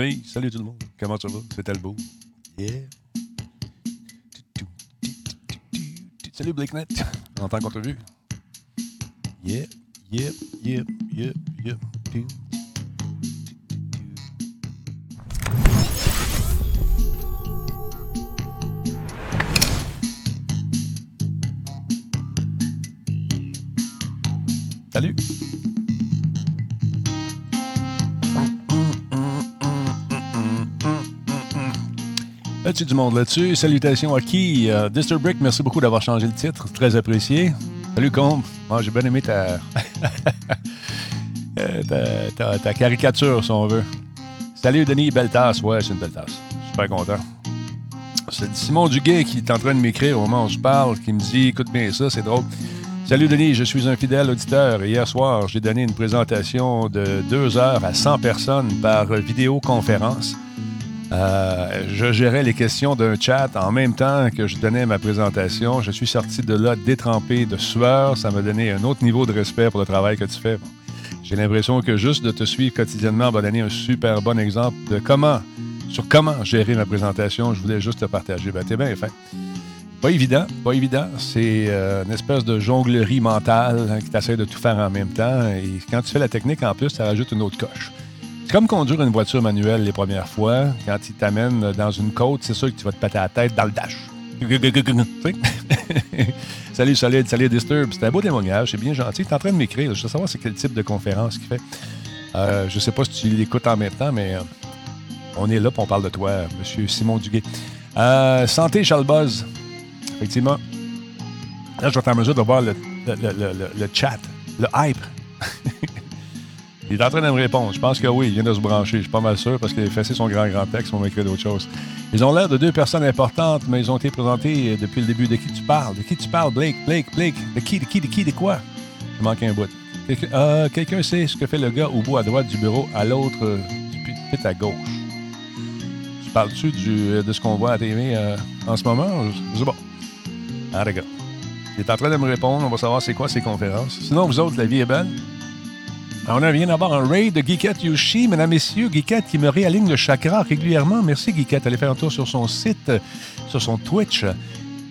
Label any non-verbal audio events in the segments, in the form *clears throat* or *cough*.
Hey, salut tout le monde. Comment ça va? C'est Talbot. Yeah. Salut Blakenet. En tant qu'entrevue. Yeah, yep, yep, yep, yep. Salut. As-tu du monde là-dessus? Salutations à qui? Euh, Disturbrick, merci beaucoup d'avoir changé le titre. Très apprécié. Salut, Combe. Moi, j'ai bien aimé ta... *laughs* Euh, ta, ta- ta caricature, si on veut. Salut, Denis. Belle tasse. Ouais, c'est une belle tasse. Super content. C'est Simon Duguay qui est en train de m'écrire au moment où se parle, qui me dit Écoute bien ça, c'est drôle. Salut Denis, je suis un fidèle auditeur hier soir, j'ai donné une présentation de deux heures à 100 personnes par vidéoconférence. Euh, je gérais les questions d'un chat en même temps que je donnais ma présentation. Je suis sorti de là détrempé de sueur. Ça m'a donné un autre niveau de respect pour le travail que tu fais. J'ai l'impression que juste de te suivre quotidiennement va donner un super bon exemple de comment, sur comment gérer ma présentation. Je voulais juste te partager. Ben, t'es bien fait. Pas évident, pas évident. C'est euh, une espèce de jonglerie mentale hein, qui t'essaie de tout faire en même temps. Et quand tu fais la technique, en plus, ça rajoute une autre coche. C'est comme conduire une voiture manuelle les premières fois. Quand il t'amène dans une côte, c'est sûr que tu vas te péter la tête dans le dash. *laughs* Salut, salut, salut Disturb. C'est un beau témoignage, c'est bien gentil. Tu es en train de m'écrire. Je veux savoir c'est quel type de conférence qu'il fait. Euh, je sais pas si tu l'écoutes en même temps, mais euh, on est là pour on parle de toi, Monsieur Simon Duguay. Euh, santé, Charles Buzz. Effectivement. Là, je vais être en mesure de voir le, le- le- le- le chat, le hype. *laughs* il est en train de me répondre. Je pense que oui, il vient de se brancher. Je suis pas mal sûr parce qu'il a effacé son grand, grand texte pour m'écrire d'autres choses. Ils ont l'air de deux personnes importantes, mais ils ont été présentés depuis le début. De qui tu parles? De qui tu parles, Blake? Blake, Blake? De qui, de qui, de qui, de quoi? Il manque un bout. Quelqu'un euh, quelqu'un sait ce que fait le gars au bout à droite du bureau, à l'autre euh, du à gauche? Tu parles-tu du- de ce qu'on voit à euh, en ce moment? Je- sais pas. Ah. Il est en train de me répondre. On va savoir c'est quoi ces conférences. Sinon, vous autres, la vie est belle. On a vient d'avoir un raid de Geekette Yoshi. Mesdames, Messieurs, Geekette qui me réaligne le chakra régulièrement. Merci, Geekette. Allez faire un tour sur son site, euh, sur son Twitch,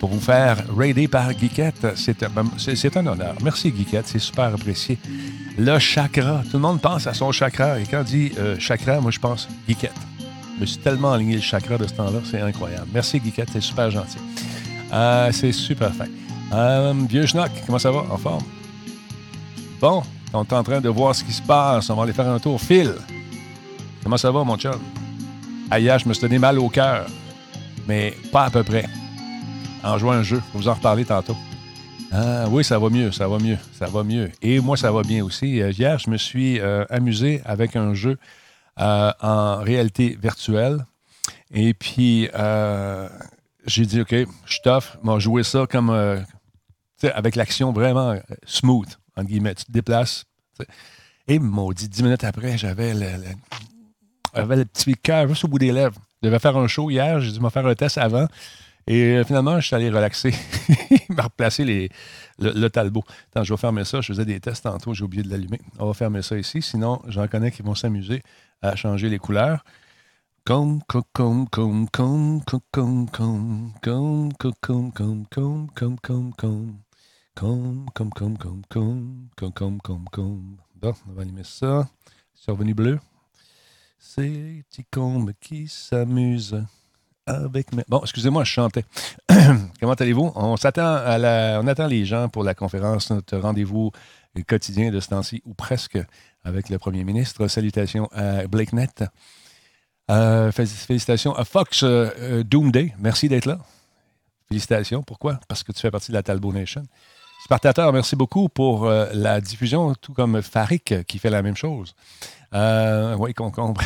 pour vous faire raider par Geekette. C'est un, c'est- c'est un honneur. Merci, Geekette. C'est super apprécié. Le chakra. Tout le monde pense à son chakra. Et quand on dit euh, chakra, moi, je pense Geekette. Je me suis tellement aligné le chakra de ce temps-là. C'est incroyable. Merci, Geekette. C'est super gentil. Euh, c'est super fin. Euh, vieux schnock, comment ça va? En forme? Bon, on est en train de voir ce qui se passe. On va aller faire un tour. Phil, comment ça va, mon chum? Hier, je me suis donné mal au cœur, mais pas à peu près. En jouant un jeu, je vous en reparler tantôt. Ah, oui, ça va mieux, ça va mieux, ça va mieux. Et moi, ça va bien aussi. Euh, Hier, je me suis euh, amusé avec un jeu euh, en réalité virtuelle. Et puis, j'ai dit, OK, je t'offre, m'a joué ça comme, avec l'action vraiment smooth, entre guillemets. Tu te déplaces. Et maudit, dix minutes après, j'avais le, j'avais le petit cœur juste au bout des lèvres. Je devais faire un show hier, j'ai dû me faire un test avant. Et euh, finalement, je suis allé relaxer. Il m'a replacé les, le, Talbot. Attends, je vais fermer ça. Je faisais des tests tantôt, j'ai oublié de l'allumer. On va fermer ça ici. Sinon, j'en connais qui vont s'amuser à changer les couleurs. Comme, comme, comme, comme, comme, comme, comme, comme, comme. Bon, on va allumer ça. C'est revenu bleu. C'est petit combe qui s'amuse avec mes... Bon, excusez-moi, je chantais. *clears throat* Comment allez-vous? On s'attend à la... On attend les gens pour la conférence, notre rendez-vous quotidien de ce temps-ci, ou presque, avec le premier ministre. Salutations à Blake Net. Euh, fé- félicitations à Fox euh, euh, Doomday. Merci d'être là. Félicitations. Pourquoi? Parce que tu fais partie de la Talbot Nation. Spartateur, merci beaucoup pour euh, la diffusion, tout comme Farik euh, qui fait la même chose. Euh, oui, concombre.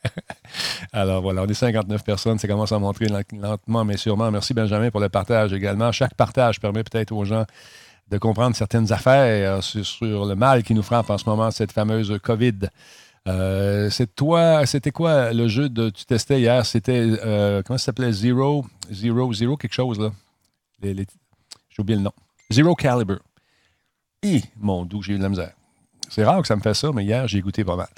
*laughs* Alors voilà, on est 59 personnes, ça commence à montrer len- lentement mais sûrement. Merci Benjamin pour le partage également. Chaque partage permet peut-être aux gens de comprendre certaines affaires euh, sur, le mal qui nous frappe en ce moment, cette fameuse COVID. C'est toi, c'était quoi le jeu que tu testais hier? C'était, comment ça s'appelait? Zero, Zero, Zero, quelque chose, là. J'ai oublié le nom. Zero Caliber. Hi, mon doux, j'ai eu de la misère. C'est rare que ça me fait ça, mais hier, j'ai goûté pas mal.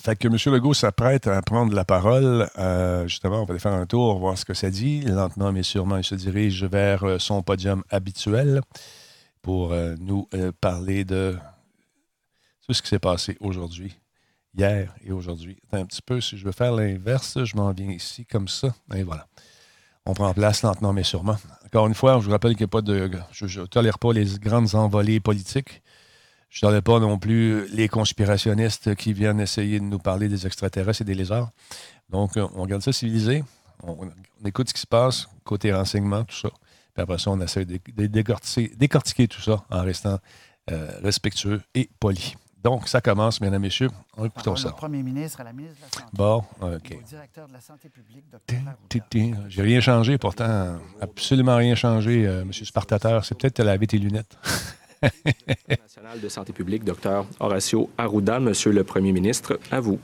Fait que M. Legault s'apprête à prendre la parole. Euh, justement, on va aller faire un tour, voir ce que ça dit. Lentement mais sûrement, il se dirige vers euh, son podium habituel pour euh, nous parler de tout ce qui s'est passé aujourd'hui, hier et aujourd'hui. un petit peu, si je veux faire l'inverse, je m'en viens ici comme ça. Et voilà. On prend place lentement mais sûrement. Encore une fois, je vous rappelle qu'il n'y a pas de. Je ne tolère pas les grandes envolées politiques. Je ne pas non plus les conspirationnistes qui viennent essayer de nous parler des extraterrestres et des lézards. Donc, euh, on regarde ça civilisé. On, écoute ce qui se passe, côté renseignement, tout ça. Puis après ça, on essaie de, décortiquer, tout ça en restant euh, respectueux et poli. Donc, ça commence, mesdames et messieurs. On écoute ça. Le premier ministre à la ministre de la Santé. Bon, OK. Au directeur de la Santé publique, Dr. J'ai rien changé, pourtant, absolument rien changé, euh, M. Spartateur. C'est peut-être laver tes lunettes. national de santé publique, Dr. Horacio Arruda, Monsieur le Premier ministre, à vous.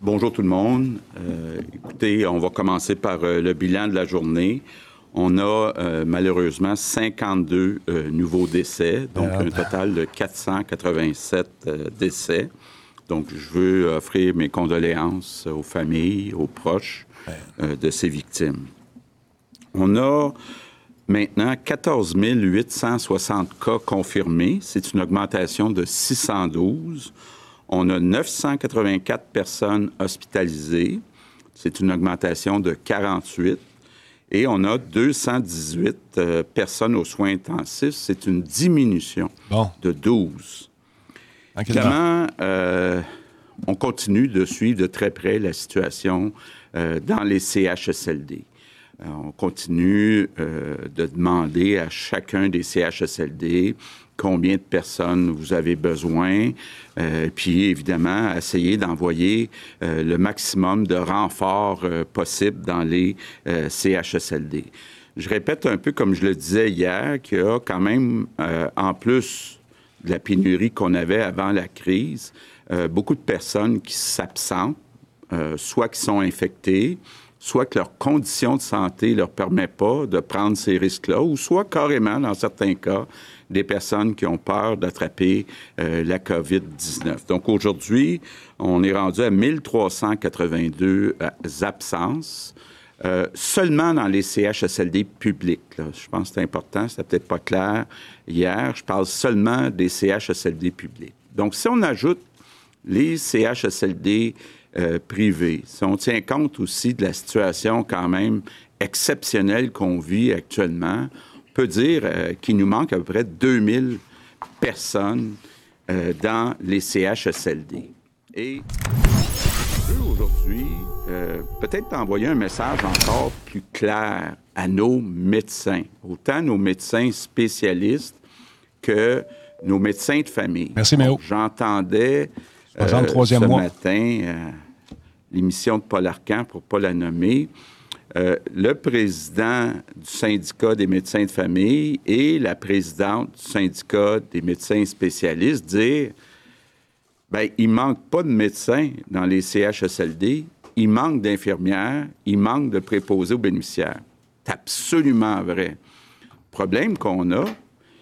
Bonjour tout le monde. Euh, écoutez, on va commencer par euh, le bilan de la journée. On a euh, malheureusement 52 nouveaux décès, donc un total de 487 décès. Donc, je veux offrir mes condoléances aux familles, aux proches de ces victimes. On a Maintenant, 14 860 cas confirmés. C'est une augmentation de 612. On a 984 personnes hospitalisées. C'est une augmentation de 48. Et on a 218 euh, personnes aux soins intensifs. C'est une diminution de 12. Évidemment, euh, on continue de suivre de très près la situation euh, dans les CHSLD. On continue de demander à chacun des CHSLD combien de personnes vous avez besoin, euh, puis évidemment essayer d'envoyer le maximum de renforts possibles dans les CHSLD. Je répète un peu comme je le disais hier, qu'il y a quand même, en plus de la pénurie qu'on avait avant la crise, beaucoup de personnes qui s'absentent, soit qui sont infectées, soit que leur condition de santé ne leur permet pas de prendre ces risques-là, ou soit carrément, dans certains cas, des personnes qui ont peur d'attraper euh, la COVID-19. Donc aujourd'hui, on est rendu à 1382 euh, absences. Euh, seulement dans les CHSLD publics. Je pense que c'est important, c'était peut-être pas clair hier. Je parle seulement des CHSLD publics. Donc, si on ajoute les CHSLD euh, privé. Si on tient compte aussi de la situation quand même exceptionnelle qu'on vit actuellement, peut dire euh, qu'il nous manque à peu près 2000 personnes euh, dans les CHSLD. Et aujourd'hui, peut-être envoyer un message encore plus clair à nos médecins, autant nos médecins spécialistes que nos médecins de famille. Merci, Méo. J'entendais euh, ce matin, euh, l'émission de Paul Arcan, pour ne pas la nommer, euh, le président du syndicat des médecins de famille et la présidente du syndicat des médecins spécialistes dire ben, il manque pas de médecins dans les CHSLD, il manque d'infirmières, il manque de préposés aux bénéficiaires. C'est absolument vrai. Le problème qu'on a,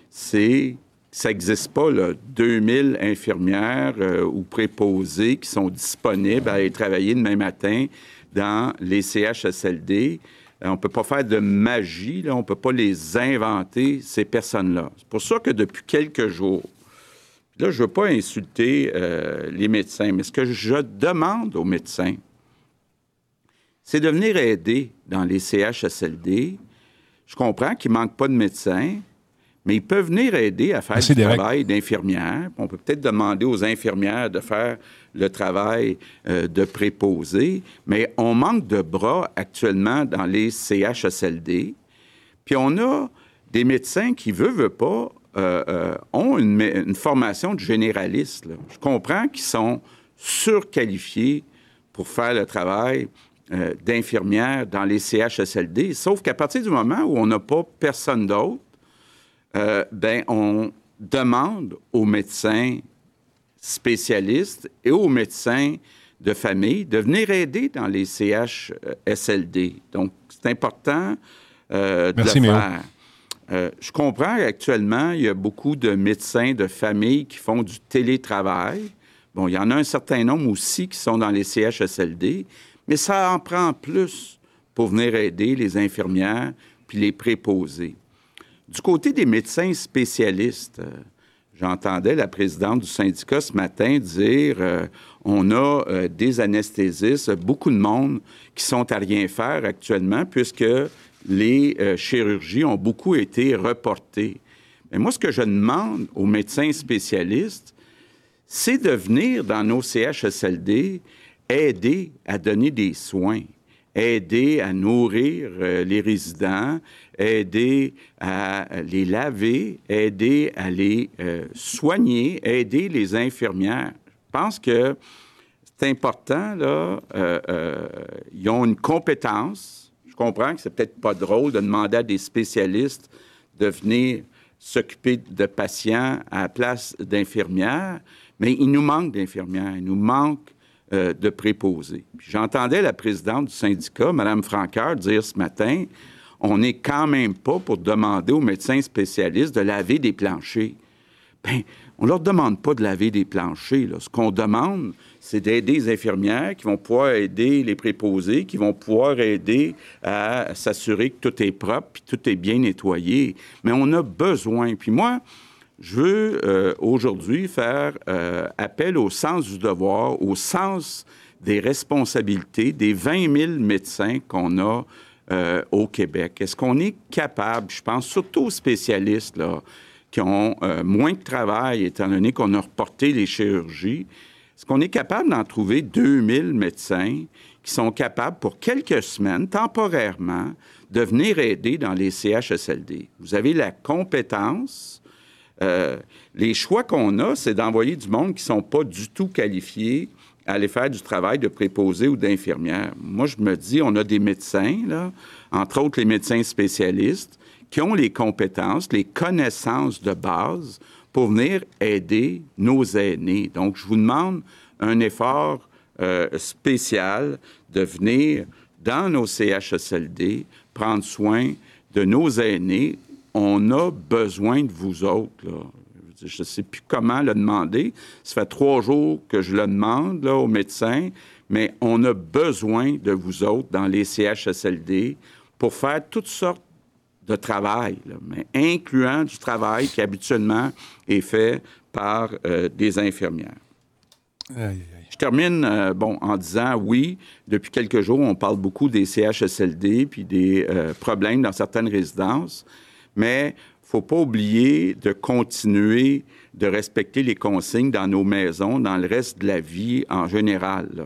c'est ça n'existe pas, là, 2000 infirmières euh, ou préposées qui sont disponibles à aller travailler demain matin dans les CHSLD. Euh, on ne peut pas faire de magie, on ne peut pas les inventer, ces personnes-là. C'est pour ça que depuis quelques jours, là, je ne veux pas insulter euh, les médecins, mais ce que je demande aux médecins, c'est de venir aider dans les CHSLD. Je comprends qu'il ne manque pas de médecins, mais ils peuvent venir aider à faire le travail d'infirmière. On peut peut-être demander aux infirmières de faire le travail euh, de préposé, mais on manque de bras actuellement dans les CHSLD. Puis on a des médecins qui, veulent, veulent pas, euh, euh, ont une, formation de généraliste. Je comprends qu'ils sont surqualifiés pour faire le travail d'infirmière dans les CHSLD, sauf qu'à partir du moment où on n'a pas personne d'autre, euh, ben, on demande aux médecins spécialistes et aux médecins de famille de venir aider dans les CHSLD. Donc, c'est important euh, de le faire. Euh, je comprends qu'actuellement, il y a beaucoup de médecins de famille qui font du télétravail Bon, il y en a un certain nombre aussi qui sont dans les CHSLD, mais ça en prend plus pour venir aider les infirmières puis les préposés. Du côté des médecins spécialistes, euh, j'entendais la présidente du syndicat ce matin dire euh, on a euh, des anesthésistes, beaucoup de monde qui sont à rien faire actuellement puisque les chirurgies ont beaucoup été reportées. Mais moi, ce que je demande aux médecins spécialistes, c'est de venir dans nos CHSLD aider à donner des soins, aider à nourrir euh, les résidents, aider à les laver, aider à les euh, soigner, aider les infirmières. Je pense que c'est important, là. Euh, ils ont une compétence. Je comprends que c'est peut-être pas drôle de demander à des spécialistes de venir s'occuper de patients à la place d'infirmières, mais il nous manque d'infirmières, il nous manque euh, de préposés. J'entendais la présidente du syndicat, Mme Franqueur, dire ce matin, on n'est quand même pas pour demander aux médecins spécialistes de laver des planchers. Bien, on ne leur demande pas de laver des planchers. Ce qu'on demande, c'est d'aider les infirmières qui vont pouvoir aider les préposés, qui vont pouvoir aider à s'assurer que tout est propre, puis tout est bien nettoyé. Mais on a besoin. Puis moi, je veux euh, aujourd'hui faire euh, appel au sens du devoir, au sens des responsabilités des 20 000 médecins qu'on a euh, au Québec. Est-ce qu'on est capable, je pense surtout aux spécialistes qui ont moins de travail étant donné qu'on a reporté les chirurgies, est-ce qu'on est capable d'en trouver 2000 médecins qui sont capables, pour quelques semaines, temporairement, de venir aider dans les CHSLD? Vous avez la compétence. Euh, les choix qu'on a, c'est d'envoyer du monde qui ne sont pas du tout qualifiés à aller faire du travail de préposé ou d'infirmière. Moi, je me dis, on a des médecins, là, entre autres les médecins spécialistes, qui ont les compétences, les connaissances de base pour venir aider nos aînés. Donc, je vous demande un effort euh, spécial de venir dans nos CHSLD prendre soin de nos aînés. On a besoin de vous autres. Je ne sais plus comment le demander. Ça fait trois jours que je le demande là, aux médecins, mais on a besoin de vous autres dans les CHSLD pour faire toutes sortes de travail, mais incluant du travail qui habituellement est fait par euh, des infirmières. Je termine euh, bon, en disant oui, depuis quelques jours, on parle beaucoup des CHSLD puis des euh, problèmes dans certaines résidences, mais il ne faut pas oublier de continuer de respecter les consignes dans nos maisons, dans le reste de la vie en général. Euh,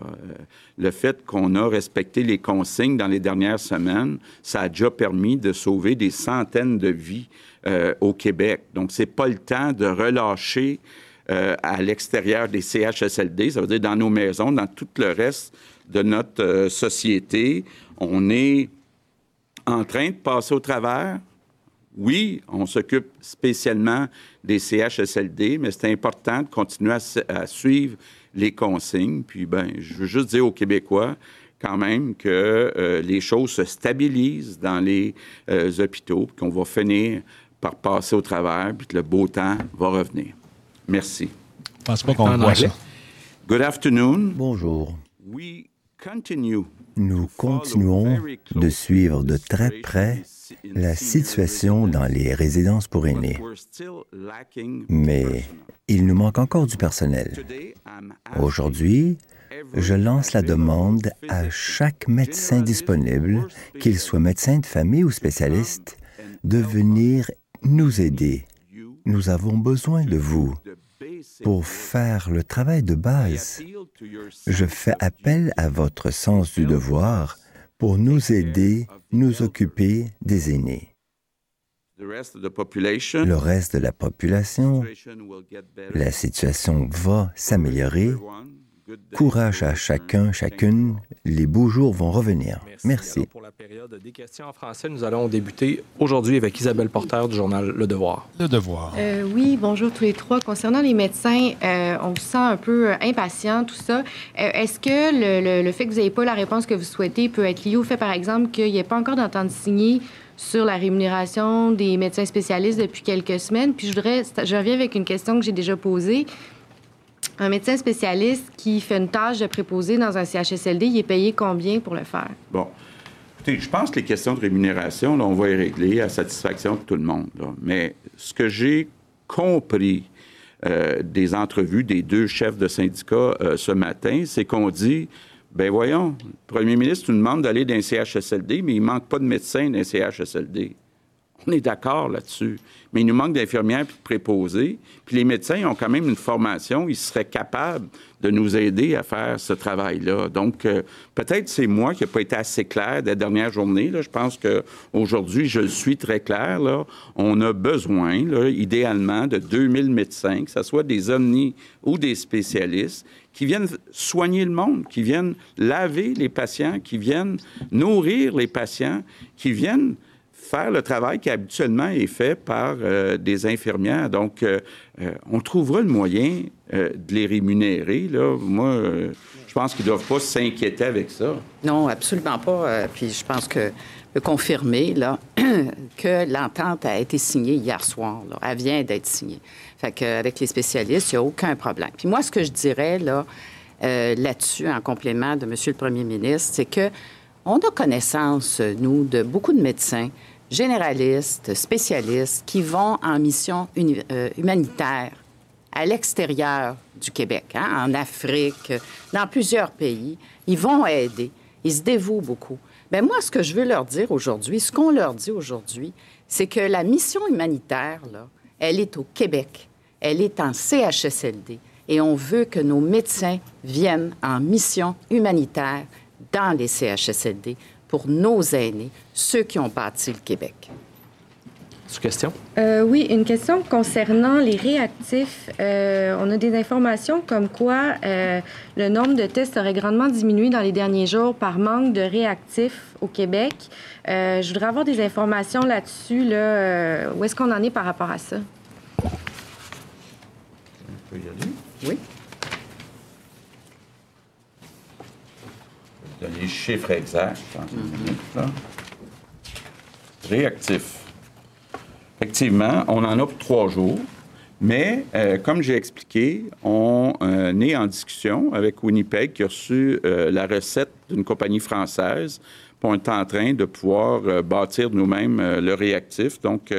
le fait qu'on a respecté les consignes dans les dernières semaines, ça a déjà permis de sauver des centaines de vies euh, au Québec. Donc, c'est pas le temps de relâcher euh, à l'extérieur des CHSLD, ça veut dire dans nos maisons, dans tout le reste de notre société. On est en train de passer au travers oui, on s'occupe spécialement des CHSLD, mais c'est important de continuer à, suivre les consignes. Puis, ben, je veux juste dire aux Québécois quand même que euh, les choses se stabilisent dans les euh, hôpitaux, qu'on va finir par passer au travers, puis que le beau temps va revenir. Merci. Je pense pas qu'on voit ça. Good afternoon. Bonjour. Nous continuons de suivre de très près la situation dans les résidences pour aînés. Mais il nous manque encore du personnel. Aujourd'hui, je lance la demande à chaque médecin disponible, qu'il soit médecin de famille ou spécialiste, de venir nous aider. Nous avons besoin de vous pour faire le travail de base. Je fais appel à votre sens du devoir pour nous aider, nous occuper des aînés. Le reste de la population, la situation va s'améliorer Courage à chacun, chacune. Les beaux jours vont revenir. Merci. pour la période des questions en français, nous allons débuter aujourd'hui avec Isabelle Porter du journal Le Devoir. Le Devoir. Euh, oui, bonjour tous les trois. Concernant les médecins, euh, on se sent un peu impatient, tout ça. Euh, est-ce que le, fait que vous n'ayez pas la réponse que vous souhaitez peut être lié au fait, par exemple, qu'il n'y ait pas encore d'entente signée sur la rémunération des médecins spécialistes depuis quelques semaines? Puis je voudrais, je reviens avec une question que j'ai déjà posée. Un médecin spécialiste qui fait une tâche de préposé dans un CHSLD, il est payé combien pour le faire? Bon. Écoutez, je pense que les questions de rémunération, on va y régler à satisfaction de tout le monde. Mais ce que j'ai compris euh, des entrevues des deux chefs de syndicats euh, ce matin, c'est qu'on dit ben voyons, le premier ministre nous demande d'aller dans un CHSLD, mais il manque pas de médecins dans un CHSLD. On est d'accord là-dessus. Mais il nous manque d'infirmières et de préposés. Puis les médecins ont quand même une formation. Ils seraient capables de nous aider à faire ce travail-là. Donc, euh, peut-être c'est moi qui n'ai pas été assez clair des dernières journées. Là. Je pense qu'aujourd'hui, je suis très clair. Là. On a besoin, idéalement, de 2000 médecins, que ce soit des omnis ou des spécialistes, qui viennent soigner le monde, qui viennent laver les patients, qui viennent nourrir les patients, qui viennent le travail qui habituellement est fait par euh, des infirmières. Donc, euh, euh, on trouvera le moyen de les rémunérer. Là. Moi, je pense qu'ils ne doivent pas s'inquiéter avec ça. Non, absolument pas. puis je pense que confirmer là, *clears throat* que l'entente a été signée hier soir. Là. Elle vient d'être signée. Fait qu'avec les spécialistes, il n'y a aucun problème. Puis moi, ce que je dirais là, là-dessus, en complément de M. le Premier ministre, c'est que on a connaissance, nous, de beaucoup de médecins généralistes, spécialistes qui vont en mission euh, humanitaire à l'extérieur du Québec, hein, en Afrique, dans plusieurs pays. Ils vont aider. Ils se dévouent beaucoup. Mais moi, ce que je veux leur dire aujourd'hui, ce qu'on leur dit aujourd'hui, c'est que la mission humanitaire, elle est au Québec. Elle est en CHSLD. Et on veut que nos médecins viennent en mission humanitaire dans les CHSLD pour nos aînés, ceux qui ont bâti le Québec. Sous question? Euh, oui, une question concernant les réactifs. Euh, on a des informations comme quoi euh, le nombre de tests aurait grandement diminué dans les derniers jours par manque de réactifs au Québec. je voudrais avoir des informations là-dessus. Là, où est-ce qu'on en est par rapport à ça? On peut y aller? Oui. Les chiffres exacts. Réactif. Effectivement, on en a pour trois jours. Mais, euh, comme j'ai expliqué, on euh, est en discussion avec Winnipeg qui a reçu euh, la recette d'une compagnie française. Puis on est en train de pouvoir bâtir nous-mêmes le réactif. Donc,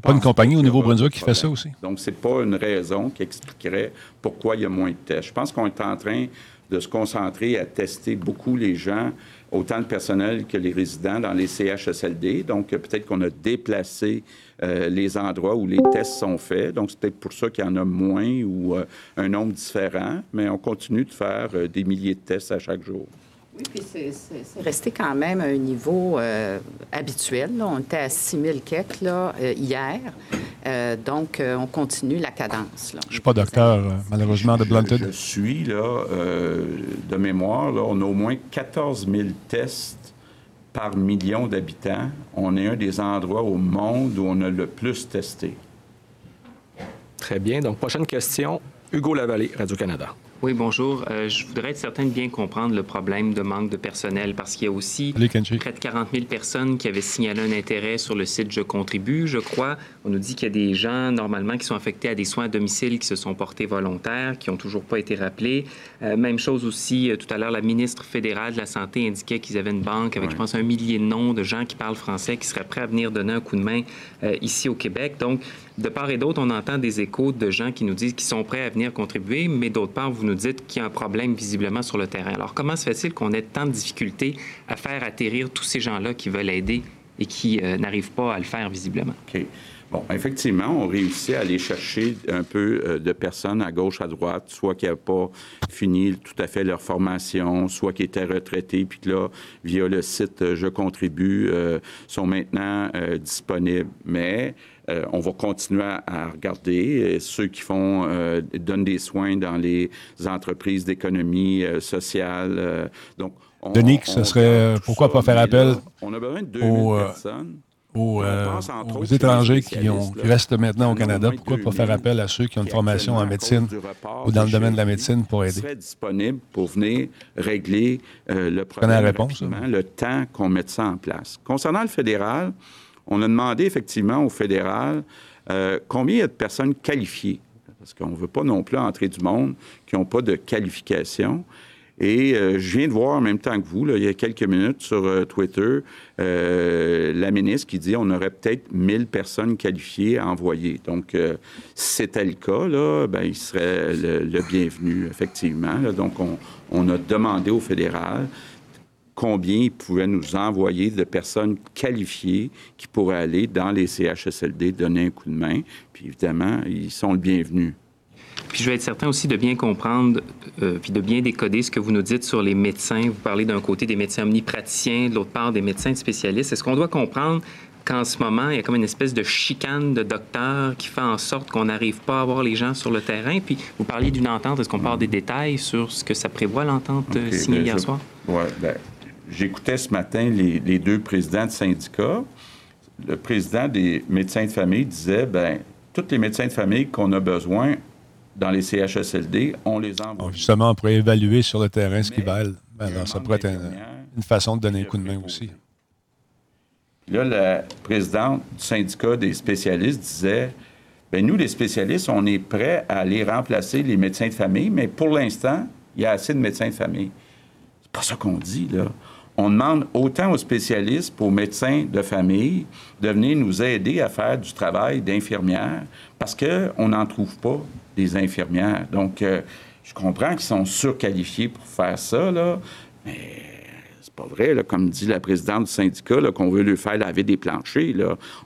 pas une compagnie au Nouveau-Brunswick qui fait ça aussi? Donc, c'est pas une raison qui expliquerait pourquoi il y a moins de tests. Je pense qu'on est en train de se concentrer à tester beaucoup les gens, autant le personnel que les résidents dans les CHSLD. Donc, peut-être qu'on a déplacé euh, les endroits où les tests sont faits. Donc, c'est peut-être pour ça qu'il y en a moins ou euh, un nombre différent, mais on continue de faire euh, des milliers de tests à chaque jour. Oui, puis c'est resté quand même à un niveau euh, habituel. On était à 6 000 quêtes là, euh, hier. Euh, donc, on continue la cadence. Là. Je ne suis pas docteur, malheureusement, de Blunted. Je, suis, là, de mémoire, là, on a au moins 14 000 tests par million d'habitants. On est un des endroits au monde où on a le plus testé. Très bien. Donc, prochaine question. Hugo Lavallée, Radio-Canada. Oui, bonjour. Euh, je voudrais être certain de bien comprendre le problème de manque de personnel parce qu'il y a aussi près de 40 000 personnes qui avaient signalé un intérêt sur le site Je contribue, je crois. On nous dit qu'il y a des gens, normalement, qui sont affectés à des soins à domicile qui se sont portés volontaires, qui n'ont toujours pas été rappelés. Euh, même chose aussi, euh, tout à l'heure, la ministre fédérale de la Santé indiquait qu'ils avaient une banque avec, je pense, un millier de noms de gens qui parlent français qui seraient prêts à venir donner un coup de main ici au Québec. Donc, de part et d'autre, on entend des échos de gens qui nous disent qu'ils sont prêts à venir contribuer, mais d'autre part, vous nous dites qu'il y a un problème visiblement sur le terrain. Alors, comment se fait-il qu'on ait tant de difficultés à faire atterrir tous ces gens-là qui veulent aider et qui euh, n'arrivent pas à le faire visiblement? OK. Bon, effectivement, on réussit à aller chercher un peu euh, de personnes à gauche, à droite, soit qui n'avaient pas fini tout à fait leur formation, soit qui étaient retraités, puis que là, via le site euh, Je contribue, sont maintenant disponibles. Mais euh, on va continuer à, regarder euh, ceux qui font euh, donnent des soins dans les entreprises d'économie sociale. donc, Denis, ce serait pourquoi pas faire appel on a besoin de 2000 personnes. Aux, étrangers qui, restent maintenant au Canada, pourquoi pas faire appel à ceux qui ont une formation en médecine ou dans le domaine de la médecine pour aider? Serait disponible pour venir régler le problème, la réponse, le temps qu'on mette ça en place. Concernant le fédéral, on a demandé effectivement au fédéral euh, combien il y a de personnes qualifiées. parce qu'on ne veut pas non plus entrer du monde qui n'ont pas de qualification. Et euh, je viens de voir en même temps que vous, il y a quelques minutes sur euh, Twitter, la ministre qui dit on aurait peut-être 1000 personnes qualifiées à envoyer. Donc, si c'était le cas, là, ben, il serait le, bienvenu, effectivement. Donc, on, on, a demandé au fédéral combien il pouvait nous envoyer de personnes qualifiées qui pourraient aller dans les CHSLD donner un coup de main. Puis évidemment, ils sont le bienvenu. Puis je vais être certain aussi de bien comprendre, euh, puis de bien décoder ce que vous nous dites sur les médecins. Vous parlez d'un côté des médecins omnipraticiens, de l'autre part des médecins spécialistes. Est-ce qu'on doit comprendre qu'en ce moment, il y a comme une espèce de chicane de docteurs qui fait en sorte qu'on n'arrive pas à voir les gens sur le terrain? Puis vous parliez d'une entente. Est-ce qu'on parle des détails sur ce que ça prévoit, l'entente euh, signée ben, hier soir? Oui, bien, j'écoutais ce matin les, les, deux présidents de syndicats. Le président des médecins de famille disait, ben tous les médecins de famille qu'on a besoin dans les CHSLD, on les envoie. justement, on pourrait évaluer sur le terrain ce qu'ils valent. Ben, ça pourrait être une façon de donner un coup de main aussi. Là, la présidente du syndicat des spécialistes disait Bien, nous, les spécialistes, on est prêts à aller remplacer les médecins de famille, mais pour l'instant, il y a assez de médecins de famille. C'est pas ça qu'on dit, là. On demande autant aux spécialistes qu'aux médecins de famille de venir nous aider à faire du travail d'infirmière parce qu'on n'en trouve pas des infirmières. Donc, euh, je comprends qu'ils sont surqualifiés pour faire ça, là, mais c'est pas vrai, comme dit la présidente du syndicat, qu'on veut lui faire laver des planchers.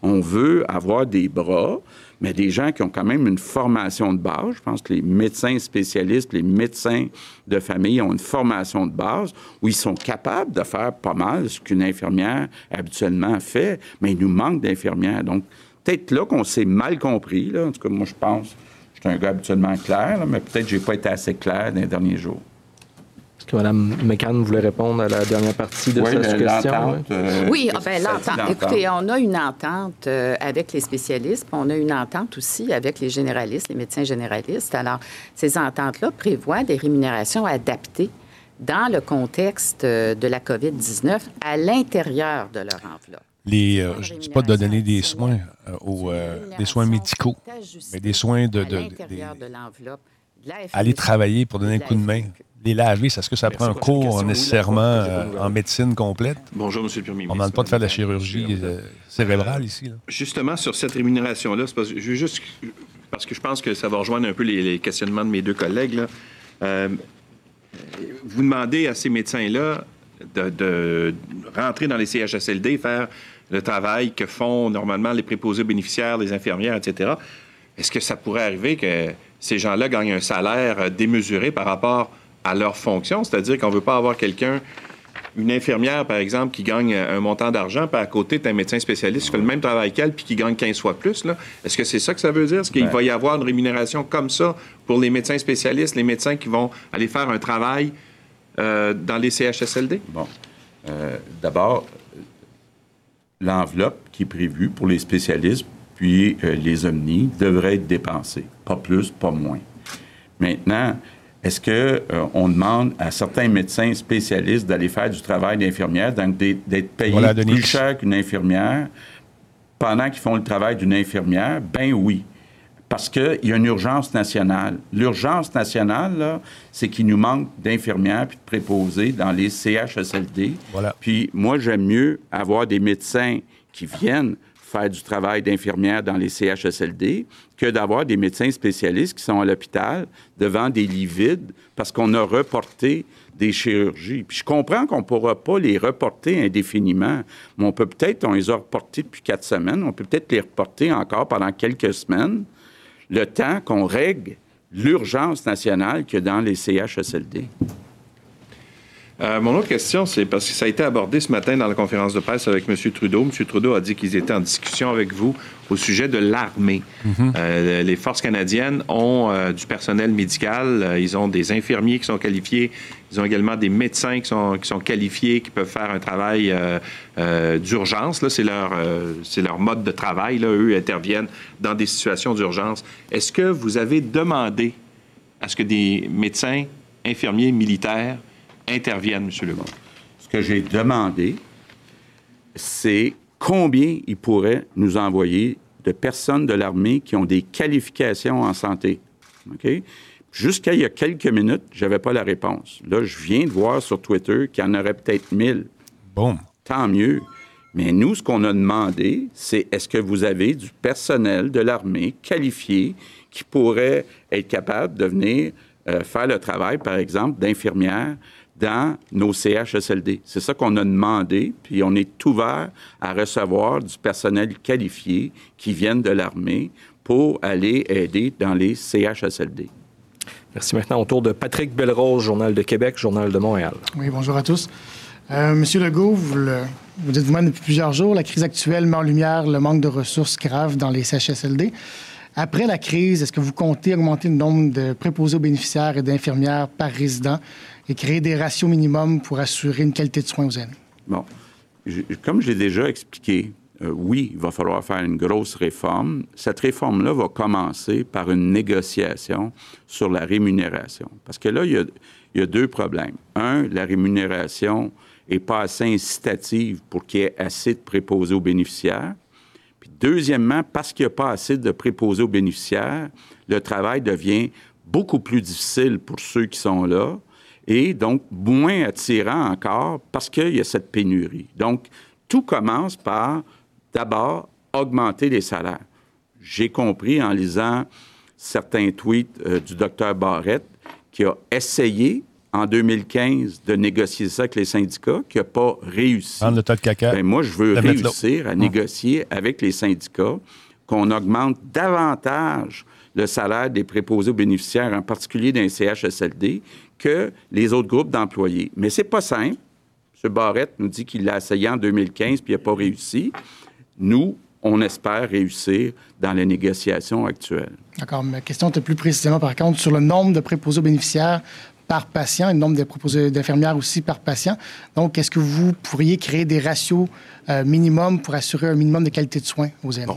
On veut avoir des bras, mais des gens qui ont quand même une formation de base. Je pense que les médecins spécialistes, les médecins de famille ont une formation de base où ils sont capables de faire pas mal ce qu'une infirmière habituellement fait, mais il nous manque d'infirmières. Donc, peut-être là qu'on s'est mal compris. En tout cas, moi, je pense suis un gars habituellement clair, mais peut-être que je n'ai pas été assez clair dans les derniers jours. Est-ce que Mme McCann voulait répondre à la dernière partie de cette question? Euh, oui, ah, ben, l'entente. Écoutez, on a une entente euh, avec les spécialistes, puis on a une entente aussi avec les généralistes, les médecins généralistes. Alors, ces ententes-là prévoient des rémunérations adaptées dans le contexte euh, de la COVID-19 à l'intérieur de leur enveloppe les, euh, je ne dis pas de donner des soins euh, aux, euh, des soins médicaux, mais des soins de, de, aller travailler pour donner un coup de main. Les laver, est-ce que ça prend un cours nécessairement en médecine complète? Bonjour, M. le Premier ministre. On ne demande pas de faire de la chirurgie cérébrale ici. Justement, sur cette rémunération-là, parce, je juste, parce que je pense que ça va rejoindre un peu les, questionnements de mes deux collègues. vous demandez à ces médecins-là de, de, rentrer dans les CHSLD, faire le travail que font normalement les préposés bénéficiaires, les infirmières, etc. Est-ce que ça pourrait arriver que ces gens-là gagnent un salaire euh, démesuré par rapport à leur fonction? C'est-à-dire qu'on ne veut pas avoir quelqu'un, une infirmière, par exemple, qui gagne un montant d'argent, puis à côté, tu un médecin spécialiste qui fait le même travail qu'elle, puis qui gagne 15 fois plus. Est-ce que c'est ça que ça veut dire? Est-ce qu'il ben. va y avoir une rémunération comme ça pour les médecins spécialistes, les médecins qui vont aller faire un travail euh, dans les CHSLD? Bon. Euh, d'abord, l'enveloppe qui est prévue pour les spécialistes puis euh, les omnis devrait être dépensée. Pas plus, pas moins. Maintenant, est-ce qu'on euh, demande à certains médecins spécialistes d'aller faire du travail d'infirmière, d'être payés plus cher qu'une infirmière? Pendant qu'ils font le travail d'une infirmière? Ben oui parce qu'il y a une urgence nationale. L'urgence nationale, c'est qu'il nous manque d'infirmières puis de préposés dans les CHSLD. Voilà. Puis moi, j'aime mieux avoir des médecins qui viennent faire du travail d'infirmière dans les CHSLD que d'avoir des médecins spécialistes qui sont à l'hôpital devant des lits vides parce qu'on a reporté des chirurgies. Puis je comprends qu'on ne pourra pas les reporter indéfiniment, mais on peut peut-être, on les a reportés depuis quatre semaines, on peut peut-être les reporter encore pendant quelques semaines le temps qu'on règle l'urgence nationale qu'il y a dans les CHSLD. Euh, mon autre question, c'est parce que ça a été abordé ce matin dans la conférence de presse avec M. Trudeau. M. Trudeau a dit qu'ils étaient en discussion avec vous au sujet de l'armée. Mhm. Euh, les forces canadiennes ont euh, du personnel médical, ils ont des infirmiers qui sont qualifiés, ils ont également des médecins qui sont, qui sont qualifiés, qui peuvent faire un travail d'urgence. c'est leur, c'est leur mode de travail. Là. Eux interviennent dans des situations d'urgence. Est-ce que vous avez demandé à ce que des médecins, infirmiers, militaires interviennent, M. Legault? Ce que j'ai demandé, c'est combien ils pourraient nous envoyer de personnes de l'armée qui ont des qualifications en santé. OK? Jusqu'à il y a quelques minutes, je n'avais pas la réponse. Là, je viens de voir sur Twitter qu'il y en aurait peut-être 1000. Bon. Tant mieux. Mais nous, ce qu'on a demandé, c'est est-ce que vous avez du personnel de l'armée qualifié qui pourrait être capable de venir euh, faire le travail, par exemple, d'infirmière dans nos CHSLD. C'est ça qu'on a demandé, puis on est ouvert à recevoir du personnel qualifié qui vienne de l'armée pour aller aider dans les CHSLD. Merci. Maintenant, au tour de Patrick Belrose, Journal de Québec, Journal de Montréal. Oui, bonjour à tous. Euh, Monsieur Legault, vous, le, vous dites vous-même depuis plusieurs jours, la crise actuelle met en lumière le manque de ressources graves dans les CHSLD. Après la crise, est-ce que vous comptez augmenter le nombre de préposés aux bénéficiaires et d'infirmières par résident? Et créer des ratios minimums pour assurer une qualité de soins aux aînés? Bon, comme je l'ai déjà expliqué, euh, oui, il va falloir faire une grosse réforme. Cette réforme-là va commencer par une négociation sur la rémunération. Parce que là, il y a, il y a deux problèmes. Un, la rémunération n'est pas assez incitative pour qu'il y ait assez de préposés aux bénéficiaires. Puis deuxièmement, parce qu'il n'y a pas assez de préposés aux bénéficiaires, le travail devient beaucoup plus difficile pour ceux qui sont là et donc moins attirant encore parce qu'il y a cette pénurie. Donc, tout commence par d'abord augmenter les salaires. J'ai compris en lisant certains tweets euh, du docteur Barrette qui a essayé en 2015 de négocier ça avec les syndicats, qui n'a pas réussi. le tas de caca. Ben, moi, je veux réussir à négocier avec les syndicats qu'on augmente davantage le salaire des préposés aux bénéficiaires, en particulier d'un CHSLD, que les autres groupes d'employés. Mais c'est pas simple. M. Barrette nous dit qu'il l'a essayé en 2015 puis il n'a pas réussi. Nous, on espère réussir dans les négociations actuelles. D'accord. Ma question était plus précisément, par contre, sur le nombre de préposés aux bénéficiaires par patient et le nombre de préposés d'infirmières aussi par patient. Donc, est-ce que vous pourriez créer des ratios euh, minimums pour assurer un minimum de qualité de soins aux aînés?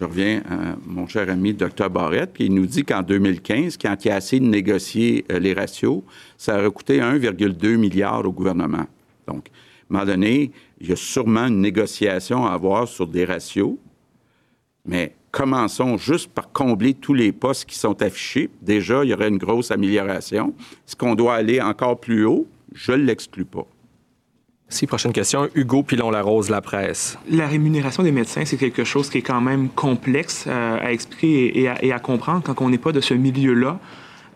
Je reviens à mon cher ami Dr Barrette, qui nous dit qu'en 2015, quand il a essayé de négocier euh, les ratios, ça aurait coûté 1,2 milliard au gouvernement. Donc, à un moment donné, il y a sûrement une négociation à avoir sur des ratios, mais commençons juste par combler tous les postes qui sont affichés. Déjà, il y aurait une grosse amélioration. Est-ce qu'on doit aller encore plus haut? Je ne l'exclus pas. Si, prochaine question. Hugo Pilon-Larose, La Presse. La rémunération des médecins, c'est quelque chose qui est quand même complexe euh, à expliquer et à, comprendre quand on n'est pas de ce milieu-là.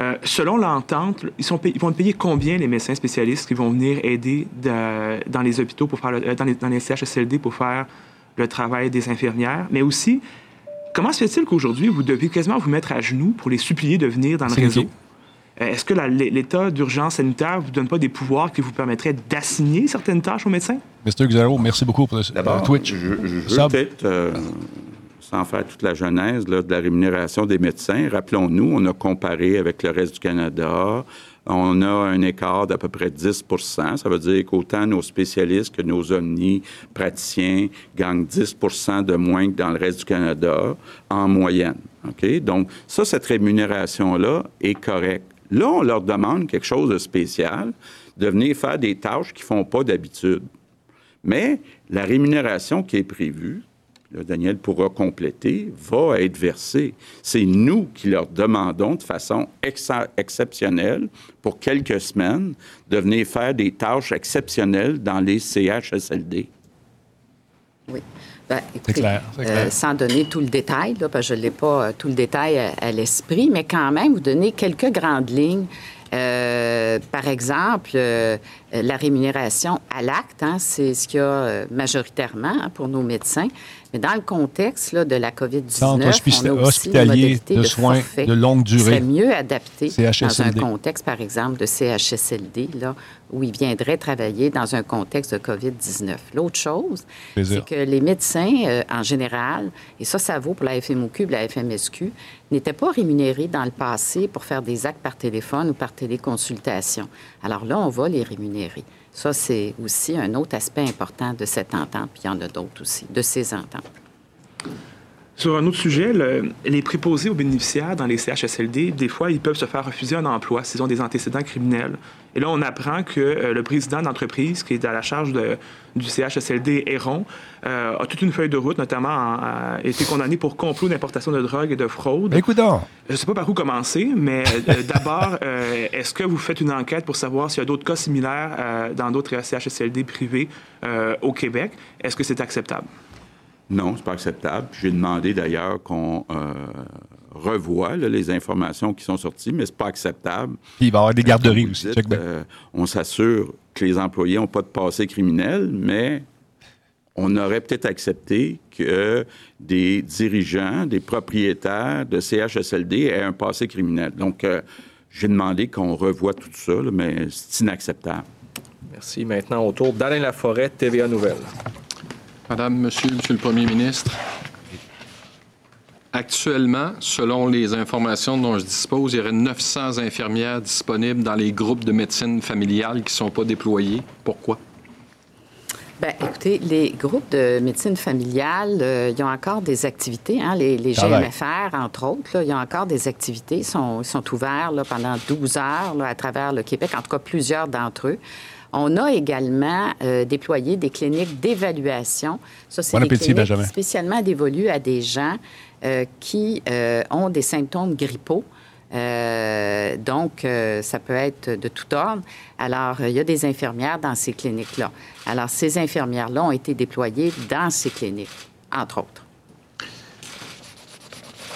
Euh, selon l'entente, ils, sont ils vont payer combien les médecins spécialistes qui vont venir aider dans les hôpitaux, pour faire euh, dans, les, dans les CHSLD pour faire le travail des infirmières, mais aussi, comment se fait-il qu'aujourd'hui, vous devez quasiment vous mettre à genoux pour les supplier de venir dans le réseau? Euh, est-ce que l'état d'urgence sanitaire ne vous donne pas des pouvoirs qui vous permettraient d'assigner certaines tâches aux médecins? Mr. Xero, merci beaucoup pour le Twitch. Je, je peut-être, euh, sans faire toute la genèse de la rémunération des médecins, rappelons-nous, on a comparé avec le reste du Canada. On a un écart d'à peu près 10% Ça veut dire qu'autant nos spécialistes que nos omnipraticiens gagnent 10% de moins que dans le reste du Canada en moyenne. OK? Donc, ça, cette rémunération-là est correcte. Là, on leur demande quelque chose de spécial, de venir faire des tâches qu'ils ne font pas d'habitude. Mais la rémunération qui est prévue, Daniel pourra compléter, va être versée. C'est nous qui leur demandons de façon exceptionnelle, pour quelques semaines, de venir faire des tâches exceptionnelles dans les CHSLD. Oui. Ben, clair, euh, sans donner tout le détail, parce que je n'ai pas euh, tout le détail à, l'esprit, mais quand même, vous donner quelques grandes lignes. Euh, par exemple, la rémunération à l'acte, hein, c'est ce qu'il y a majoritairement hein, pour nos médecins. Mais dans le contexte de la COVID-19, on a aussi de, soins de longue durée. serait mieux adapté dans un contexte, par exemple, de CHSLD, là, où ils viendraient travailler dans un contexte de COVID-19. L'autre chose, c'est que les médecins, euh, en général, et ça, ça vaut pour la FMOQ la FMSQ, n'étaient pas rémunérés dans le passé pour faire des actes par téléphone ou par téléconsultation. Alors là, on va les rémunérer. Ça, c'est aussi un autre aspect important de cette entente, puis il y en a d'autres aussi, de ces ententes. Sur un autre sujet, les préposés aux bénéficiaires dans les CHSLD, des fois, ils peuvent se faire refuser un emploi s'ils ont des antécédents criminels. Et là, on apprend que euh, le président d'entreprise, qui est à la charge du CHSLD Héron, euh, a toute une feuille de route, notamment a été condamné pour complot d'importation de drogue et de fraude. Écoute Je ne sais pas par où commencer, mais euh, d'abord, est-ce que vous faites une enquête pour savoir s'il y a d'autres cas similaires dans d'autres CHSLD privés au Québec? Est-ce que c'est acceptable? Non, c'est pas acceptable. J'ai demandé d'ailleurs qu'on euh, revoie les informations qui sont sorties, mais c'est pas acceptable. Puis il va y avoir des garderies aussi. Euh, on s'assure que les employés n'ont pas de passé criminel, mais on aurait peut-être accepté que des dirigeants, des propriétaires de CHSLD aient un passé criminel. Donc, euh, j'ai demandé qu'on revoie tout ça, mais c'est inacceptable. Merci. Maintenant, au tour d'Alain Laforêt, TVA Nouvelle. Madame, Monsieur, Monsieur le Premier ministre, actuellement, selon les informations dont je dispose, il y aurait 900 infirmières disponibles dans les groupes de médecine familiale qui ne sont pas déployés. Pourquoi? Bien, écoutez, les groupes de médecine familiale, euh, ils ont encore des activités. Hein, les, les GMFR, entre autres, ils ont encore des activités. Ils sont, sont ouverts là, pendant 12 heures à travers le Québec, en tout cas plusieurs d'entre eux. On a également euh, déployé des cliniques d'évaluation. Ça, c'est des cliniques spécialement dévolues à des gens euh, qui euh, ont des symptômes grippaux. donc, ça peut être de tout ordre. Alors, il y a des infirmières dans ces cliniques-là. Alors, ces infirmières-là ont été déployées dans ces cliniques, entre autres.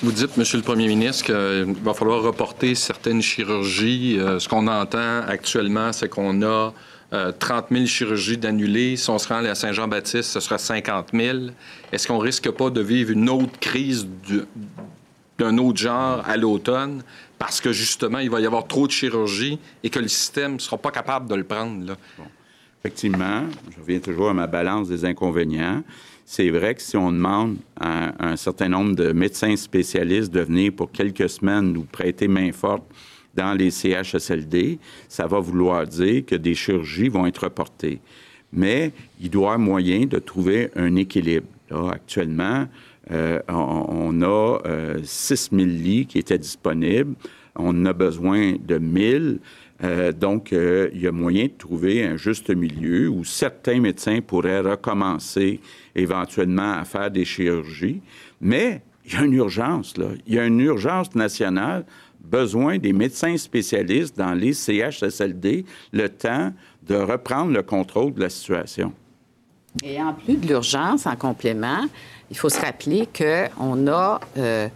Vous dites, Monsieur le Premier ministre, qu'il va falloir reporter certaines chirurgies. ce qu'on entend actuellement, c'est qu'on a 30 euh, 000 chirurgies d'annulées. Si on se rend à Saint-Jean-Baptiste, ce sera 50 000. Est-ce qu'on risque pas de vivre une autre crise d'un autre genre à l'automne? Parce que justement, il va y avoir trop de chirurgie et que le système ne sera pas capable de le prendre? Effectivement, je reviens toujours à ma balance des inconvénients. C'est vrai que si on demande à un certain nombre de médecins spécialistes de venir pour quelques semaines nous prêter main forte dans les CHSLD, ça va vouloir dire que des chirurgies vont être reportées. Mais il doit y avoir moyen de trouver un équilibre. actuellement, euh, on, a 6 euh, 000 lits qui étaient disponibles. On a besoin de 1000. Euh, donc, il y a moyen de trouver un juste milieu où certains médecins pourraient recommencer éventuellement à faire des chirurgies. Mais il y a une urgence. Il y a une urgence nationale besoin des médecins spécialistes dans les CHSLD le temps de reprendre le contrôle de la situation. Et en plus de l'urgence, en complément, il faut se rappeler qu'on a, euh,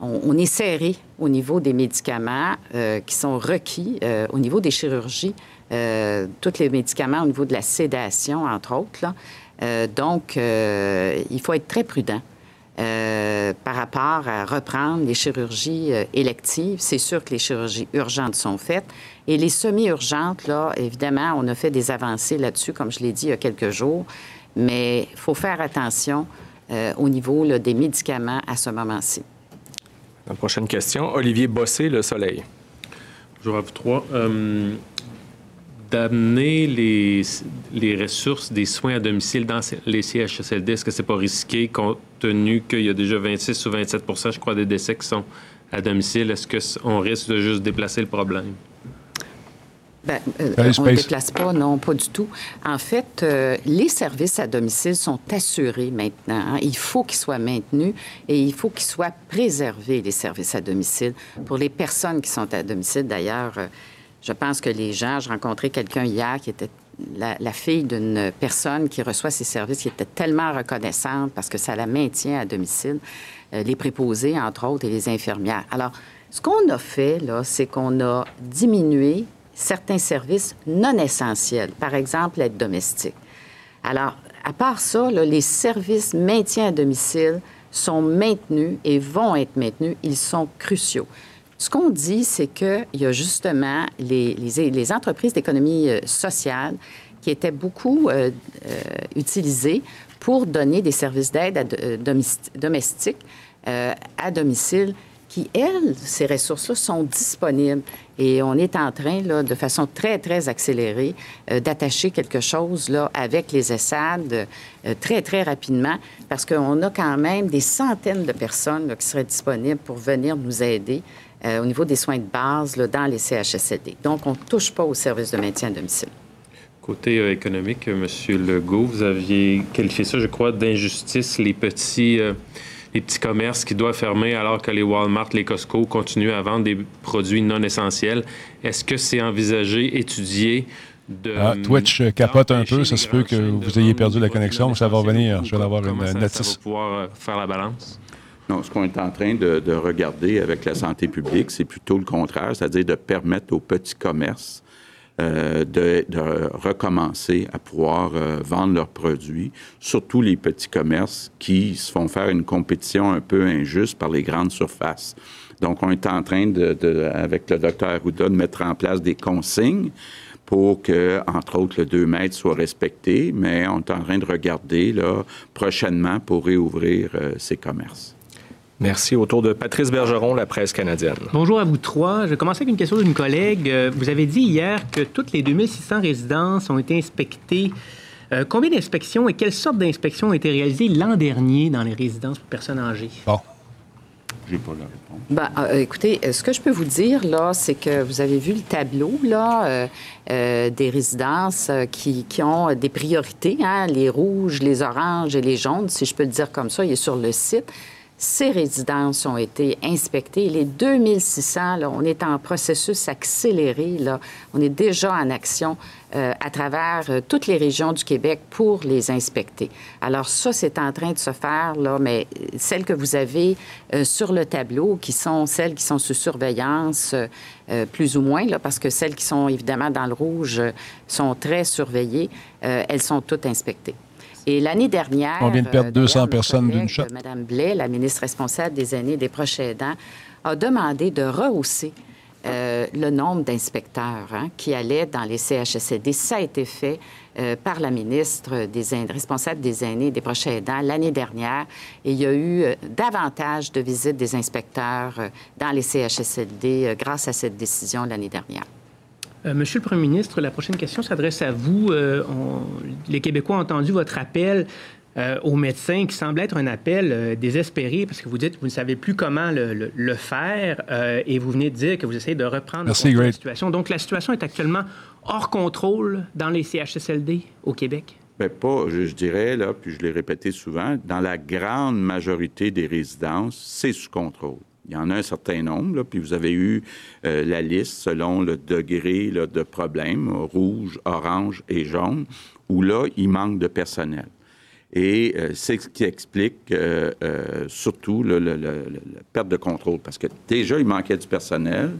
on, est serré au niveau des médicaments euh, qui sont requis, euh, au niveau des chirurgies, tous les médicaments au niveau de la sédation, entre autres. donc, il faut être très prudent. Euh, par rapport à reprendre les chirurgies euh, électives. C'est sûr que les chirurgies urgentes sont faites. Et les semi-urgentes, là, évidemment, on a fait des avancées là-dessus, comme je l'ai dit il y a quelques jours, mais il faut faire attention euh, au niveau des médicaments à ce moment-ci. La prochaine question, Olivier Bossé, Le Soleil. Bonjour à vous trois d'amener les, les ressources des soins à domicile dans les CHSLD, est-ce que c'est pas risqué compte tenu qu'il y a déjà 26 ou 27 je crois, des décès qui sont à domicile? Est-ce qu'on risque de juste déplacer le problème? Bien, euh, on ne déplace pas, non, pas du tout. En fait, euh, les services à domicile sont assurés maintenant. Hein. Il faut qu'ils soient maintenus et il faut qu'ils soient préservés, les services à domicile. Pour les personnes qui sont à domicile, d'ailleurs, euh, je pense que les gens, j'ai rencontré quelqu'un hier qui était la, fille d'une personne qui reçoit ces services, qui était tellement reconnaissante parce que ça la maintient à domicile, euh, les préposés, entre autres, et les infirmières. Alors, ce qu'on a fait, là, c'est qu'on a diminué certains services non essentiels, par exemple l'aide domestique. Alors, à part ça, les services maintien à domicile sont maintenus et vont être maintenus. Ils sont cruciaux. Ce qu'on dit, c'est qu'il y a justement les, entreprises d'économie euh, sociale qui étaient beaucoup euh, euh, utilisées pour donner des services d'aide domestique à domicile qui, elles, ces ressources-là, sont disponibles. Et on est en train, de façon très, très accélérée, d'attacher quelque chose là, avec les ESSAD très, très rapidement, parce qu'on a quand même des centaines de personnes qui seraient disponibles pour venir nous aider euh, au niveau des soins de base là, dans les CHSLD. Donc, on ne touche pas au service de maintien à domicile. Côté économique, M. Legault, vous aviez qualifié ça, je crois, d'injustice, les petits les petits commerces qui doivent fermer alors que les Walmart, les Costco continuent à vendre des produits non essentiels. Est-ce que c'est envisagé, étudié de... Ah, Twitch capote un peu. Ça se peut que vous ayez perdu la connexion, mais ça va revenir. Je vais avoir une notice. Ça va pouvoir euh, faire la balance? Ce qu'on est en train de, de regarder avec la santé publique, c'est plutôt le contraire, c'est-à-dire de permettre aux petits commerces euh, de, recommencer à pouvoir euh, vendre leurs produits, surtout les petits commerces qui se font faire une compétition un peu injuste par les grandes surfaces. Donc, on est en train, de, avec le docteur Arruda, de mettre en place des consignes pour que, entre autres, le 2 mètres soit respecté, mais on est en train de regarder là, prochainement pour réouvrir euh, ces commerces. Merci. Autour de Patrice Bergeron, la presse canadienne. Bonjour à vous trois. Je vais commencer avec une question d'une collègue. Euh, vous avez dit hier que toutes les 2600 résidences ont été inspectées. Euh, combien d'inspections et quelles sortes d'inspections ont été réalisées l'an dernier dans les résidences pour personnes âgées? Bon. J'ai pas la réponse. Ben, euh, écoutez, ce que je peux vous dire, là, c'est que vous avez vu le tableau, là, des résidences qui, qui, ont des priorités, hein, les rouges, les oranges et les jaunes, si je peux le dire comme ça, il est sur le site. Ces résidences ont été inspectées. Les 2600, là, on est en processus accéléré. Là. On est déjà en action euh, à travers euh, toutes les régions du Québec pour les inspecter. Alors ça, c'est en train de se faire, là, mais celles que vous avez euh, sur le tableau, qui sont celles qui sont sous surveillance, plus ou moins, là, parce que celles qui sont évidemment dans le rouge sont très surveillées, elles sont toutes inspectées. Et l'année dernière, on vient de perdre 200 personnes d'une shot. Mme Blais, la ministre responsable des aînés des proches aidants, a demandé de rehausser euh, le nombre d'inspecteurs hein, qui allaient dans les CHSLD. Ça a été fait euh, par la ministre des responsable des aînés des proches aidants l'année dernière. Et il y a eu euh, davantage de visites des inspecteurs dans les CHSLD grâce à cette décision l'année dernière. Euh, Monsieur le Premier ministre, la prochaine question s'adresse à vous. Euh, les Québécois ont entendu votre appel euh, aux médecins qui semble être un appel désespéré parce que vous dites que vous ne savez plus comment le, faire et vous venez de dire que vous essayez de reprendre la situation. Donc, la situation est actuellement hors contrôle dans les CHSLD au Québec? Bien, pas, je, je, dirais, là, puis je l'ai répété souvent, dans la grande majorité des résidences, c'est sous contrôle. Il y en a un certain nombre, puis vous avez eu euh, la liste selon le degré de problème, rouge, orange et jaune, où là, il manque de personnel. Et euh, c'est ce qui explique euh, surtout la perte de contrôle, parce que déjà, il manquait du personnel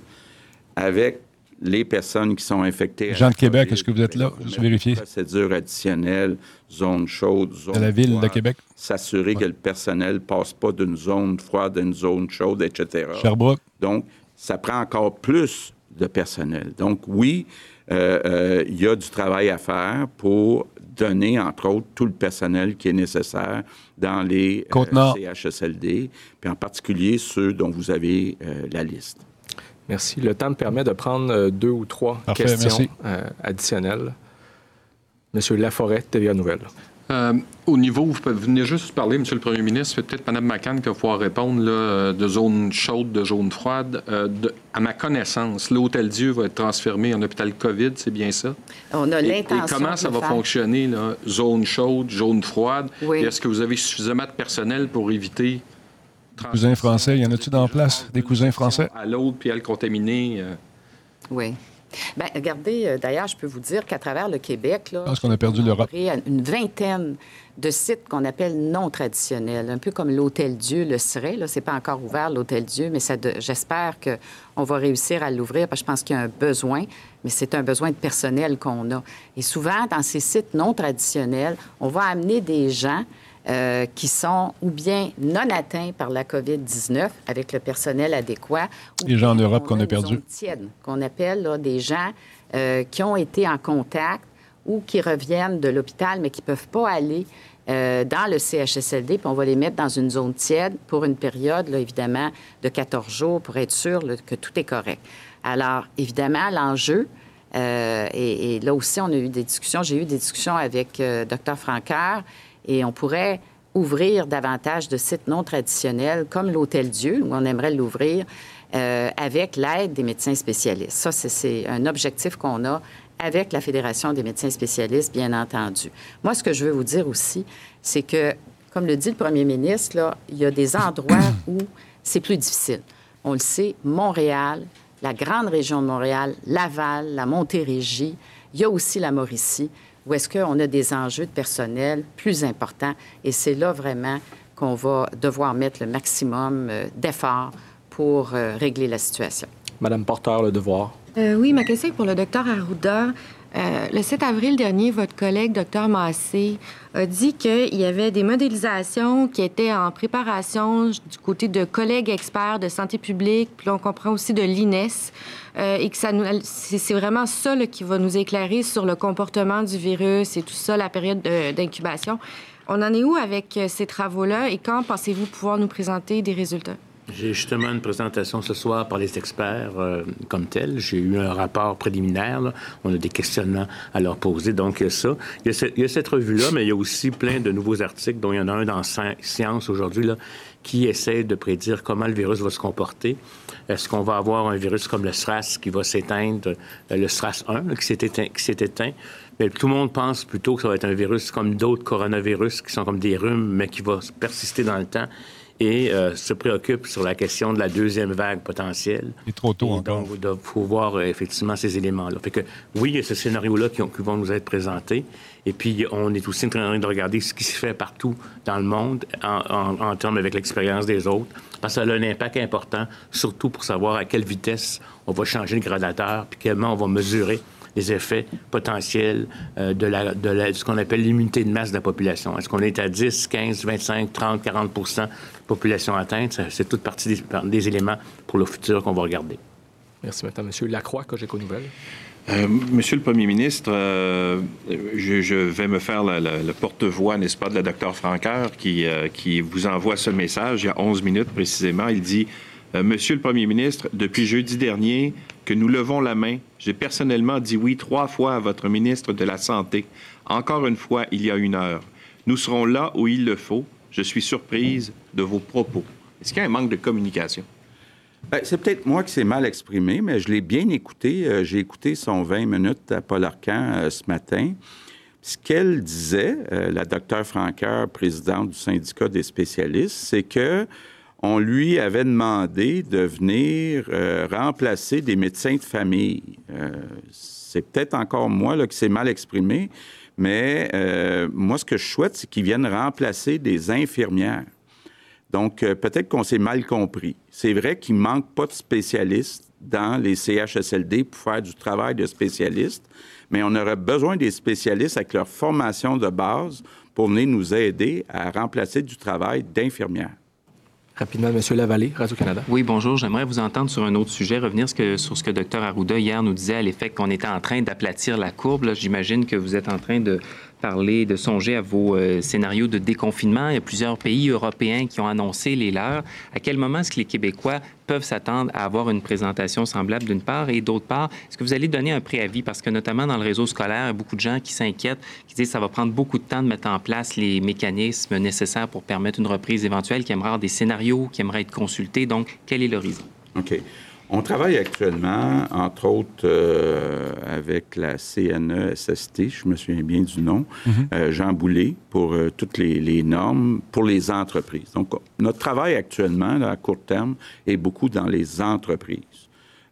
avec les personnes qui sont infectées. Jean de Québec, est-ce que vous êtes là? Je vérifier. Procédure additionnelle, zone chaude, zone. De la ville de Québec? S'assurer que le personnel ne passe pas d'une zone froide à une zone chaude, etc. Sherbrooke? Donc, ça prend encore plus de personnel. Donc, oui, euh, euh, il y a du travail à faire pour donner, entre autres, tout le personnel qui est nécessaire dans les euh, CHSLD, puis en particulier ceux dont vous avez la liste. Merci. Le temps me permet de prendre euh, deux ou trois questions euh, additionnelles. Monsieur Laforêt, TVA Nouvelle. Euh, au niveau, vous venez juste parler, Monsieur le Premier ministre, peut-être Mme McCann qui va pouvoir répondre là, de zone chaude, de zone froide. à ma connaissance, l'Hôtel Dieu va être transformé en hôpital COVID, c'est bien ça? On a l'intention. Et, comment ça va fonctionner, là, zone chaude, zone froide? Est-ce que vous avez suffisamment de personnel pour éviter des cousins français, y en a-tu dans place, des cousins français? À l'autre, puis à le contaminer. Euh. Oui. Bien, regardez, euh, d'ailleurs, je peux vous dire qu'à travers le Québec, là, pense qu'on a perdu l'Europe. Une vingtaine de sites qu'on appelle non traditionnels, un peu comme l'Hôtel Dieu le serait. Là, c'est pas encore ouvert l'Hôtel Dieu, mais ça j'espère qu'on va réussir à l'ouvrir parce que je pense qu'il y a un besoin, mais c'est un besoin de personnel qu'on a. Et souvent, dans ces sites non traditionnels, on va amener des gens euh, qui sont ou bien non atteints par la COVID-19 avec le personnel adéquat. Les gens en Europe qu'on a, perdus. Qu'on appelle des gens euh, qui ont été en contact ou qui reviennent de l'hôpital, mais qui ne peuvent pas aller euh, dans le CHSLD, puis on va les mettre dans une zone tiède pour une période, là, évidemment, de 14 jours pour être sûr que tout est correct. Alors, évidemment, l'enjeu, euh, et, là aussi, on a eu des discussions, j'ai eu des discussions avec euh, Dr Francaire, et on pourrait ouvrir davantage de sites non traditionnels, comme l'Hôtel Dieu, où on aimerait l'ouvrir, avec l'aide des médecins spécialistes. Ça, c'est un objectif qu'on a avec la Fédération des médecins spécialistes, bien entendu. Moi, ce que je veux vous dire aussi, c'est que, comme le dit le premier ministre, là, il y a des endroits *coughs* où c'est plus difficile. On le sait, Montréal, la grande région de Montréal, Laval, la Montérégie, il y a aussi la Mauricie, où est-ce qu'on a des enjeux de personnel plus importants. Et c'est là vraiment qu'on va devoir mettre le maximum euh, d'efforts pour euh, régler la situation. Madame Porteur, le devoir. Euh, oui, ma question est pour le docteur Arruda. Euh, le 7 avril dernier, votre collègue, docteur Massé, a dit qu'il y avait des modélisations qui étaient en préparation du côté de collègues experts de santé publique, puis on comprend aussi de l'INES, euh, et que ça c'est vraiment ça qui va nous éclairer sur le comportement du virus et tout ça, la période d'incubation. On en est où avec ces travaux-là et quand pensez-vous pouvoir nous présenter des résultats? J'ai justement une présentation ce soir par les experts euh, comme tel. J'ai eu un rapport préliminaire. On a des questionnements à leur poser. Donc, il y a ça. Il y a, cette revue-là, mais il y a aussi plein de nouveaux articles, dont il y en a un dans Science aujourd'hui, qui essaie de prédire comment le virus va se comporter. Est-ce qu'on va avoir un virus comme le SRAS qui va s'éteindre, euh, le SRAS 1 qui s'est éteint, éteint? Mais tout le monde pense plutôt que ça va être un virus comme d'autres coronavirus qui sont comme des rhumes, mais qui va persister dans le temps et euh, se préoccupe sur la question de la deuxième vague potentielle. Il est trop tôt encore. Donc, il faut voir euh, effectivement ces éléments-là. Fait que oui, il y a ce scénario-là qui, vont nous être présentés. Et puis, on est aussi en train de regarder ce qui se fait partout dans le monde en, en termes avec l'expérience des autres. Parce que ça a un impact important, surtout pour savoir à quelle vitesse on va changer le gradateur, puis comment on va mesurer les effets potentiels euh, de, la, de, ce qu'on appelle l'immunité de masse de la population. Est-ce qu'on est à 10, 15, 25, 30, 40% de population atteinte? C'est toute partie des, éléments pour le futur qu'on va regarder. Merci maintenant, Monsieur Lacroix, Cogeco Nouvelles. Euh, monsieur le Premier ministre, euh, je, vais me faire le porte-voix, n'est-ce pas, de la docteur Francaire qui, euh, qui vous envoie ce message il y a 11 minutes précisément. Il dit Monsieur le Premier ministre, depuis jeudi dernier, que nous levons la main. J'ai personnellement dit oui trois fois à votre ministre de la Santé. Encore une fois, il y a une heure. Nous serons là où il le faut. Je suis surprise de vos propos. Est-ce qu'il y a un manque de communication? Ben, c'est peut-être moi qui s'est mal exprimé, mais je l'ai bien écouté. Euh, j'ai écouté son 20 minutes à Paul Arcan euh, ce matin. Ce qu'elle disait, euh, la docteure Franqueur, présidente du syndicat des spécialistes, c'est que on lui avait demandé de venir euh, remplacer des médecins de famille. Euh, c'est peut-être encore moi là, qui s'est mal exprimé, mais euh, moi, ce que je souhaite, c'est qu'il vienne remplacer des infirmières. Donc, peut-être qu'on s'est mal compris. C'est vrai qu'il manque pas de spécialistes dans les CHSLD pour faire du travail de spécialistes, mais on aurait besoin des spécialistes avec leur formation de base pour venir nous aider à remplacer du travail d'infirmières. Rapidement, M. Lavallée, Radio-Canada. Oui, bonjour. J'aimerais vous entendre sur un autre sujet, revenir sur ce que Dr Arruda hier nous disait à l'effet qu'on était en train d'aplatir la courbe. J'imagine que vous êtes en train de parler, de songer à vos euh, scénarios de déconfinement. Il y a plusieurs pays européens qui ont annoncé les leurs. À quel moment est-ce que les Québécois peuvent s'attendre à avoir une présentation semblable d'une part? Et d'autre part, est-ce que vous allez donner un préavis? Parce que notamment dans le réseau scolaire, il y a beaucoup de gens qui s'inquiètent, qui disent que ça va prendre beaucoup de temps de mettre en place les mécanismes nécessaires pour permettre une reprise éventuelle, qui aimeraient avoir des scénarios, qui aimeraient être consultés. Donc, quel est l'horizon? OK. On travaille actuellement, entre autres, euh, avec la CNE-SST, je me souviens bien du nom, mhm. euh, Jean Boulet, pour euh, toutes les, normes pour les entreprises. Donc, notre travail actuellement, à court terme, est beaucoup dans les entreprises.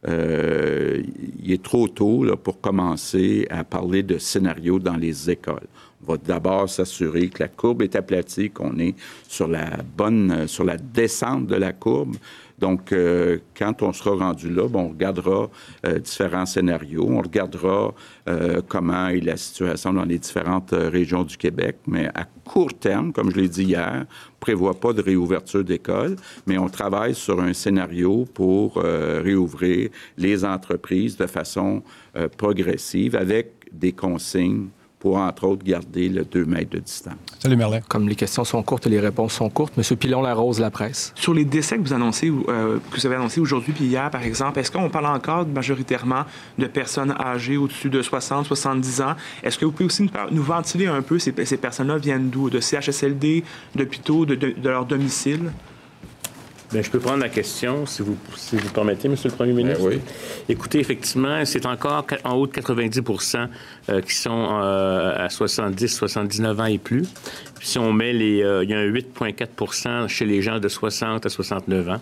il est trop tôt là, pour commencer à parler de scénarios dans les écoles. On va d'abord s'assurer que la courbe est aplatie, qu'on est sur la bonne, sur la descente de la courbe. Donc, euh, quand on sera rendu là, on regardera euh, différents scénarios, on regardera euh, comment est la situation dans les différentes régions du Québec, mais à court terme, comme je l'ai dit hier, on prévoit pas de réouverture d'école, mais on travaille sur un scénario pour réouvrir les entreprises de façon progressive avec des consignes pour, entre autres, garder le 2 mètres de distance. Salut, Merlin. Comme les questions sont courtes et les réponses sont courtes, M. Pilon-Larose, La Presse. Sur les décès que vous, annoncez, euh, que vous avez annoncés aujourd'hui puis hier, par exemple, est-ce qu'on parle encore majoritairement de personnes âgées au-dessus de 60, 70 ans? Est-ce que vous pouvez aussi nous, ventiler un peu ces, ces personnes-là viennent d'où? De CHSLD, d'hôpitaux, de, de, de leur domicile? Bien, je peux prendre la question, si vous, si vous permettez, Monsieur le Premier ministre. Ben oui. Écoutez, effectivement, c'est encore en haut de 90% euh, qui sont euh, à 70, 79 ans et plus. Puis si on met les... Euh, il y a un 8,4% chez les gens de 60 à 69 ans.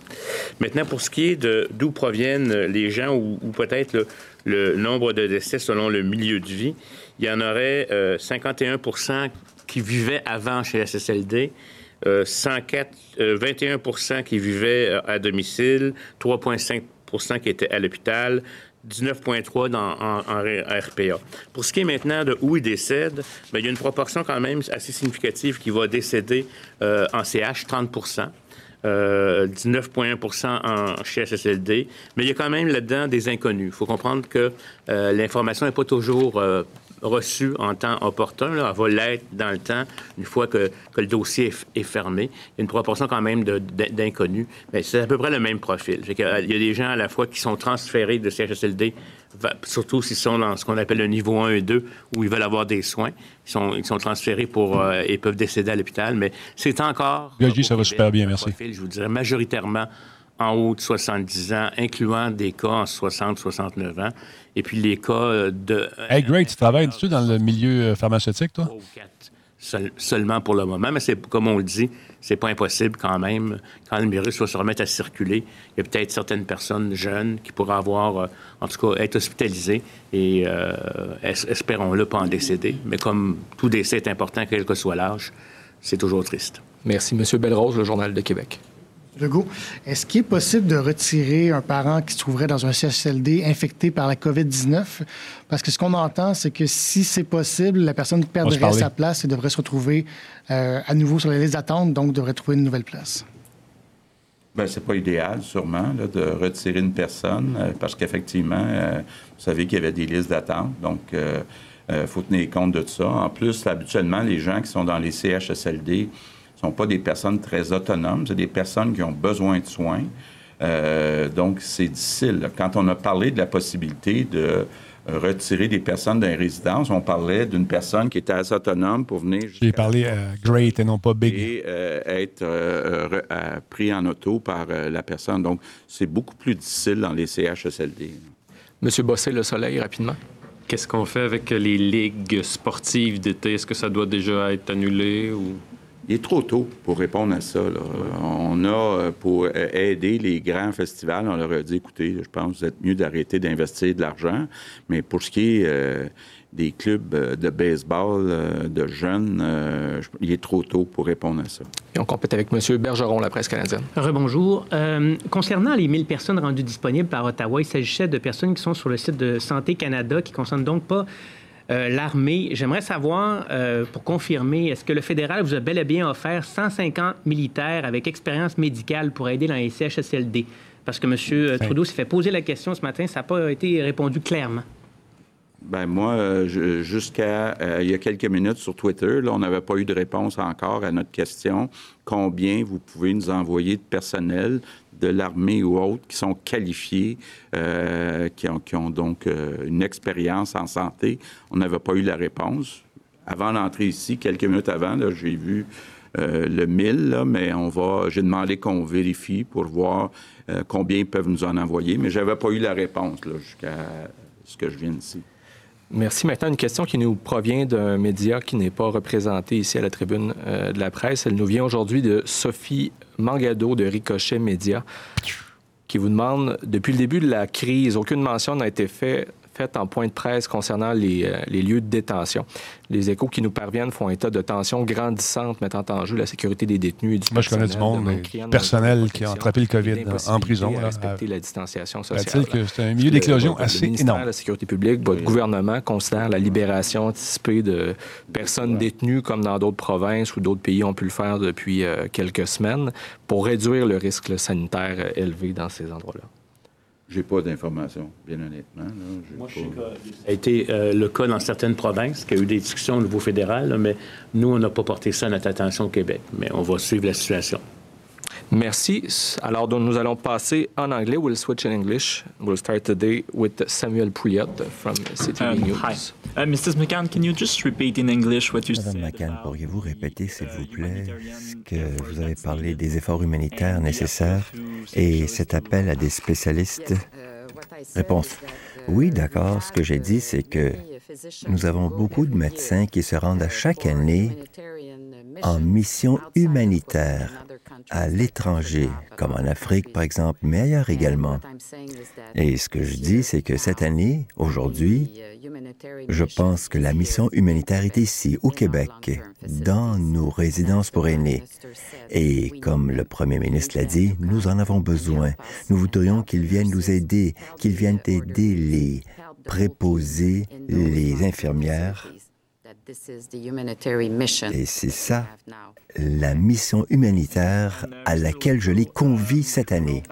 Maintenant, pour ce qui est de d'où proviennent les gens ou, ou peut-être le, le, nombre de décès selon le milieu de vie, il y en aurait 51% qui vivaient avant chez la SSLD 104, euh, 21 euh, qui vivaient euh, à domicile, 3,5 qui étaient à l'hôpital, 19,3 en, en, RPA. Pour ce qui est maintenant de où ils décèdent, bien, il y a une proportion quand même assez significative qui va décéder en CH, 30 19,1 en chez SSLD. Mais il y a quand même là-dedans des inconnus. Il faut comprendre que l'information n'est pas toujours reçue en temps opportun. Là. Elle va l'être dans le temps, une fois que, que le dossier est, fermé. Il y a une proportion quand même d'inconnus. Mais c'est à peu près le même profil. Il y a des gens à la fois qui sont transférés de CHSLD, surtout s'ils sont dans ce qu'on appelle le niveau 1 et 2, où ils veulent avoir des soins. Ils sont, ils sont transférés pour, euh, et peuvent décéder à l'hôpital. Mais c'est encore... Gaji, ça va super bien, merci. Profil, je vous dirais majoritairement en haut de 70 ans, incluant des cas en 60-69 ans. Et puis les cas de... Hey, great, tu travailles-tu dans le milieu euh, pharmaceutique, toi? seulement pour le moment, mais c'est comme on le dit, c'est pas impossible quand même. Quand le virus va se remettre à circuler, il y a peut-être certaines personnes jeunes qui pourraient avoir, euh, en tout cas, être hospitalisées et euh, espérons-le pas en décéder. Mais comme tout décès est important, quel que soit l'âge, c'est toujours triste. Merci, Monsieur Belrose, le Journal de Québec. Legault, est-ce qu'il est possible de retirer un parent qui se trouverait dans un CHSLD infecté par la COVID-19? Parce que ce qu'on entend, c'est que si c'est possible, la personne perdrait sa place et devrait se retrouver euh, à nouveau sur les listes d'attente, donc devrait trouver une nouvelle place. Bien, c'est pas idéal, sûrement, de retirer une personne, euh, parce qu'effectivement, euh, vous savez qu'il y avait des listes d'attente, donc il faut tenir compte de ça. En plus, habituellement, les gens qui sont dans les CHSLD, ne sont pas des personnes très autonomes, c'est des personnes qui ont besoin de soins. Euh, donc, c'est difficile. Quand on a parlé de la possibilité de retirer des personnes d'un résidence, on parlait d'une personne qui était assez autonome pour venir... J'ai parlé euh, great et non pas big. Et euh, être pris en auto par la personne. Donc, c'est beaucoup plus difficile dans les CHSLD. Monsieur Bossé, Le Soleil, rapidement. Qu'est-ce qu'on fait avec les ligues sportives d'été? Est-ce que ça doit déjà être annulé ou... Il est trop tôt pour répondre à ça. On a, euh, pour euh, aider les grands festivals, on leur a dit, écoutez, je pense que vous êtes mieux d'arrêter d'investir de l'argent. Mais pour ce qui est euh, des clubs de baseball de jeunes, il est trop tôt pour répondre à ça. Et on complète avec M. Bergeron, la presse canadienne. Rebonjour. concernant les 1000 personnes rendues disponibles par Ottawa, il s'agissait de personnes qui sont sur le site de Santé Canada, qui ne concernent donc pas euh, l'armée. J'aimerais savoir, euh, pour confirmer, est-ce que le fédéral vous a bel et bien offert 150 militaires avec expérience médicale pour aider dans les CHSLD? Parce que M. Euh, Trudeau s'est fait poser la question ce matin, ça n'a pas été répondu clairement. Ben moi, jusqu'à il y a quelques minutes sur Twitter, là, on n'avait pas eu de réponse encore à notre question. Combien vous pouvez nous envoyer de personnel? De l'armée ou autres qui sont qualifiés, euh, qui, ont, donc euh, une expérience en santé. On n'avait pas eu la réponse. Avant d'entrer ici, quelques minutes avant, j'ai vu euh, le 1000, mais on. J'ai demandé qu'on vérifie pour voir combien ils peuvent nous en envoyer, mais j'avais pas eu la réponse jusqu'à ce que je vienne ici. Merci. Maintenant, une question qui nous provient d'un média qui n'est pas représenté ici à la tribune de la presse. Elle nous vient aujourd'hui de Sophie Mangado de Ricochet Média qui vous demande, depuis le début de la crise, aucune mention n'a été faite en point de presse concernant les, euh, les, lieux de détention. Les échos qui nous parviennent font état de tensions grandissantes mettant en jeu la sécurité des détenus et du Moi, je connais du monde personnel qui a attrapé le COVID en prison. Là, respecter la distanciation sociale. que c'est un milieu d'éclosion assez le énorme. de la sécurité publique, votre gouvernement considère la libération anticipée de personnes détenues comme dans d'autres provinces ou d'autres pays ont pu le faire depuis euh, quelques semaines pour réduire le risque sanitaire élevé dans ces endroits-là. J'ai pas d'informations, bien honnêtement. Moi, je sais que ça a été euh, le cas dans certaines provinces, qu'il y a eu des discussions au niveau fédéral, mais nous, on n'a pas porté ça à notre attention au Québec. Mais on va suivre la situation. Merci. Alors, donc, nous allons passer en anglais. We'll switch in English. We'll start today with Samuel Pouliot from City um, News. Hi. Uh, Mrs. McCann, can you just repeat in English what you Madame McCann, pourriez-vous répéter, s'il vous plaît, ce que vous avez parlé des efforts humanitaires nécessaires et cet appel à des spécialistes? Réponse. Oui, d'accord. Ce que j'ai dit, c'est que nous avons beaucoup de médecins qui se rendent à chaque année en mission humanitaire à l'étranger, comme en Afrique par exemple, mais ailleurs également. Et ce que je dis, c'est que cette année, aujourd'hui, je pense que la mission humanitaire est ici, au Québec, dans nos résidences pour aînés. Et comme le Premier ministre l'a dit, nous en avons besoin. Nous voudrions qu'ils viennent nous aider, qu'ils viennent aider les préposés, les infirmières et c'est ça la mission humanitaire à laquelle je les convie cette année.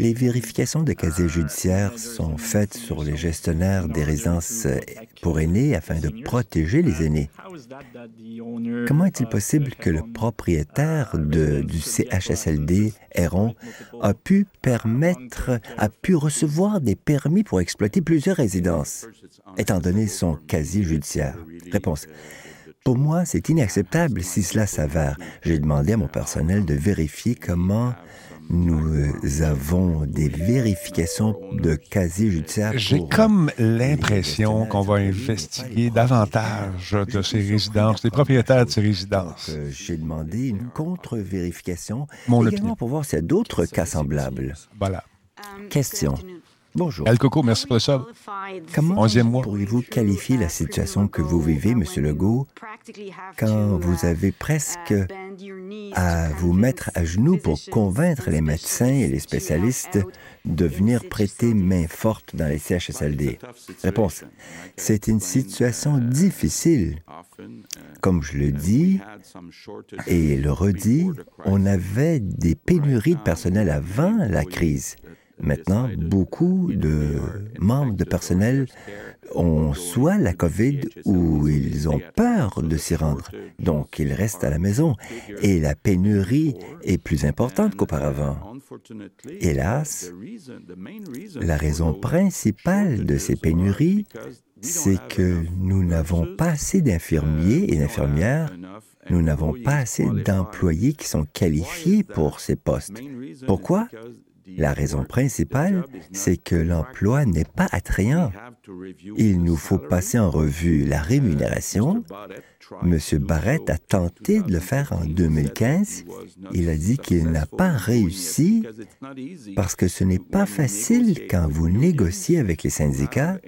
Les vérifications de casier judiciaire sont faites sur les gestionnaires des résidences pour aînés afin de protéger les aînés. Comment est-il possible que le propriétaire du CHSLD, Héron, a pu permettre, a pu recevoir des permis pour exploiter plusieurs résidences, étant donné son casier judiciaire? Réponse. Pour moi, c'est inacceptable si cela s'avère. J'ai demandé à mon personnel de vérifier comment nous euh, avons des vérifications de casier judiciaire. J'ai comme l'impression qu'on va investiguer davantage de ces résidences, des propriétaires de ces résidences. J'ai demandé une contre-vérification également pour voir s'il y a d'autres cas semblables. Voilà. Question. Bonjour. El Coco, merci pour ça. Comment pourriez-vous qualifier la situation que vous vivez, M. Legault, quand vous avez presque à vous mettre à genoux pour convaincre les médecins et les spécialistes de venir prêter main forte dans les CHSLD? Réponse. C'est une situation difficile. Comme je le dis et le redis, on avait des pénuries de personnel avant la crise. Maintenant, beaucoup de membres de personnel ont soit la COVID ou ils ont peur de s'y rendre. Donc, ils restent à la maison et la pénurie est plus importante qu'auparavant. Hélas, la raison principale de ces pénuries, c'est que nous n'avons pas assez d'infirmiers et d'infirmières nous n'avons pas assez d'employés qui sont qualifiés pour ces postes. Pourquoi? La raison principale, c'est que l'emploi n'est pas attrayant. Il nous faut passer en revue la rémunération, M. Barrett a tenté de le faire en 2015. Il a dit qu'il n'a pas réussi parce que ce n'est pas facile quand vous négociez avec les syndicats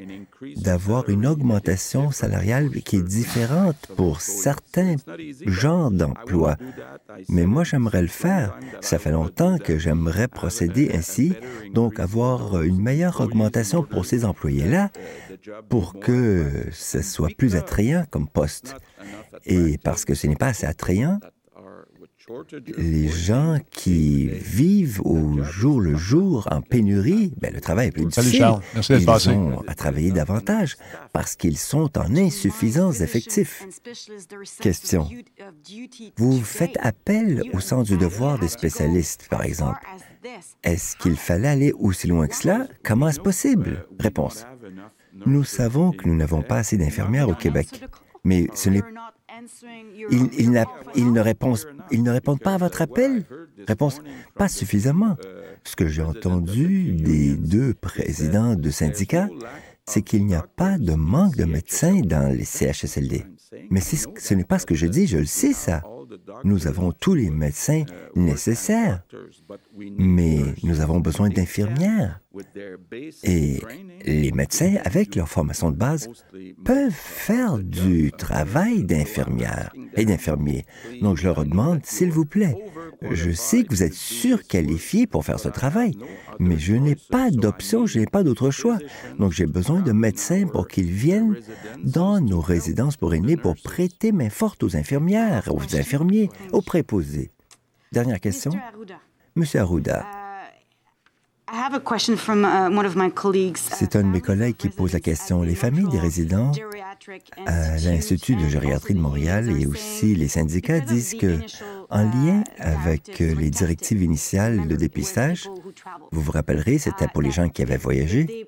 d'avoir une augmentation salariale qui est différente pour certains genres d'emplois. Mais moi, j'aimerais le faire. Ça fait longtemps que j'aimerais procéder ainsi, donc avoir une meilleure augmentation pour ces employés-là pour que ce soit plus attrayant comme poste. Et parce que ce n'est pas assez attrayant, les gens qui vivent au jour le jour en pénurie, ben, le travail est plus difficile. Ils ont à travailler davantage parce qu'ils sont en insuffisance d'effectifs. Question. Vous faites appel au sens du devoir des spécialistes, par exemple. Est-ce qu'il fallait aller aussi loin que cela? Comment est-ce possible? Réponse. Nous savons que nous n'avons pas assez d'infirmières au Québec, mais ce n'est ils, ne répondent pas à votre appel. Réponse, pas suffisamment. Ce que j'ai entendu des deux présidents de syndicats, c'est qu'il n'y a pas de manque de médecins dans les CHSLD. Mais ce n'est pas ce que je dis, je le sais ça. Nous avons tous les médecins nécessaires, mais nous avons besoin d'infirmières. Et les médecins, avec leur formation de base, peuvent faire du travail d'infirmière et d'infirmier. Donc, je leur demande, s'il vous plaît, je sais que vous êtes surqualifié pour faire ce travail, mais je n'ai pas d'option, je n'ai pas d'autre choix. Donc, j'ai besoin de médecins pour qu'ils viennent dans nos résidences pour aînés pour prêter main forte aux infirmières, aux infirmiers, aux préposés. Dernière question. Monsieur Arruda. C'est un de mes collègues qui pose la question. Les familles des résidents à l'Institut de gériatrie de Montréal et aussi les syndicats disent que, en lien avec les directives initiales de dépistage, vous vous rappellerez, c'était pour les gens qui avaient voyagé,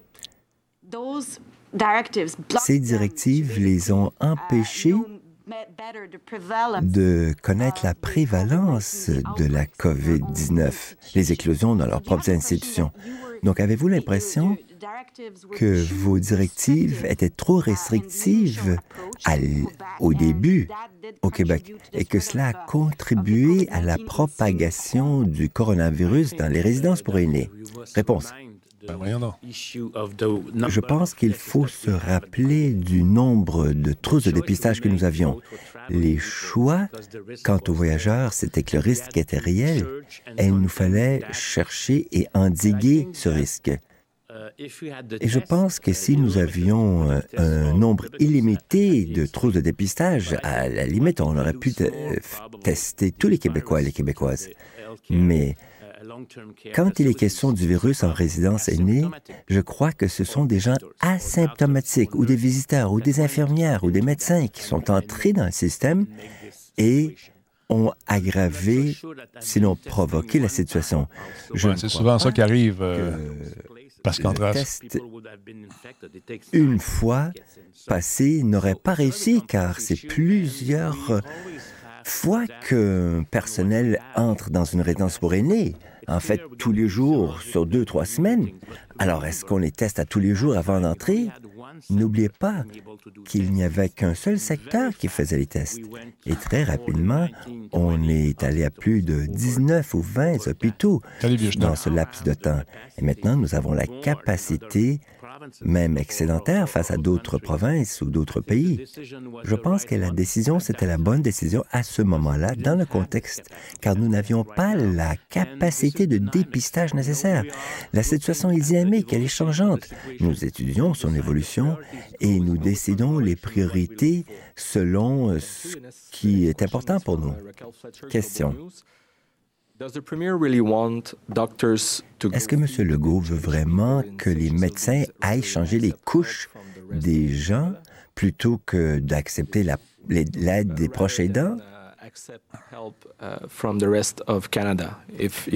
ces directives les ont empêchés de connaître la prévalence de la COVID-19, les éclosions dans leurs propres institutions. Donc, avez-vous l'impression que vos directives étaient trop restrictives au début au Québec et que cela a contribué à la propagation du coronavirus dans les résidences pour aînés? Réponse. Ben, Je pense qu'il faut se rappeler du nombre de trousses de dépistage que nous avions. Les choix quant aux voyageurs, c'était que le risque était réel et il nous fallait chercher et endiguer ce risque. Et je pense que si nous avions euh, un nombre illimité de trousses de dépistage, à la limite, on aurait pu tester tous les Québécois et les Québécoises. Mais quand il est question du virus en résidence aînée, je crois que ce sont des gens asymptomatiques ou des visiteurs ou des infirmières ou des médecins qui sont entrés dans le système et ont aggravé, sinon provoqué la situation. C'est souvent ça qui arrive. Euh, parce qu'en test, une fois passé, n'aurait pas réussi car c'est plusieurs fois qu'un personnel entre dans une résidence pour aînés en fait, tous les jours, sur deux, trois semaines. Alors, est-ce qu'on les teste à tous les jours avant d'entrer? N'oubliez pas qu'il n'y avait qu'un seul secteur qui faisait les tests. Et très rapidement, on est allé à plus de 19 ou 20 hôpitaux dans ce laps de temps. Et maintenant, nous avons la capacité même excédentaire face à d'autres provinces ou d'autres pays. Je pense que la décision, c'était la bonne décision à ce moment-là, dans le contexte, car nous n'avions pas la capacité de dépistage nécessaire. La situation est dynamique, elle est changeante. Nous étudions son évolution et nous décidons les priorités selon ce qui est important pour nous. Question. Est-ce que M. Legault veut vraiment que les médecins aillent changer les couches des gens plutôt que d'accepter l'aide des proches aidants?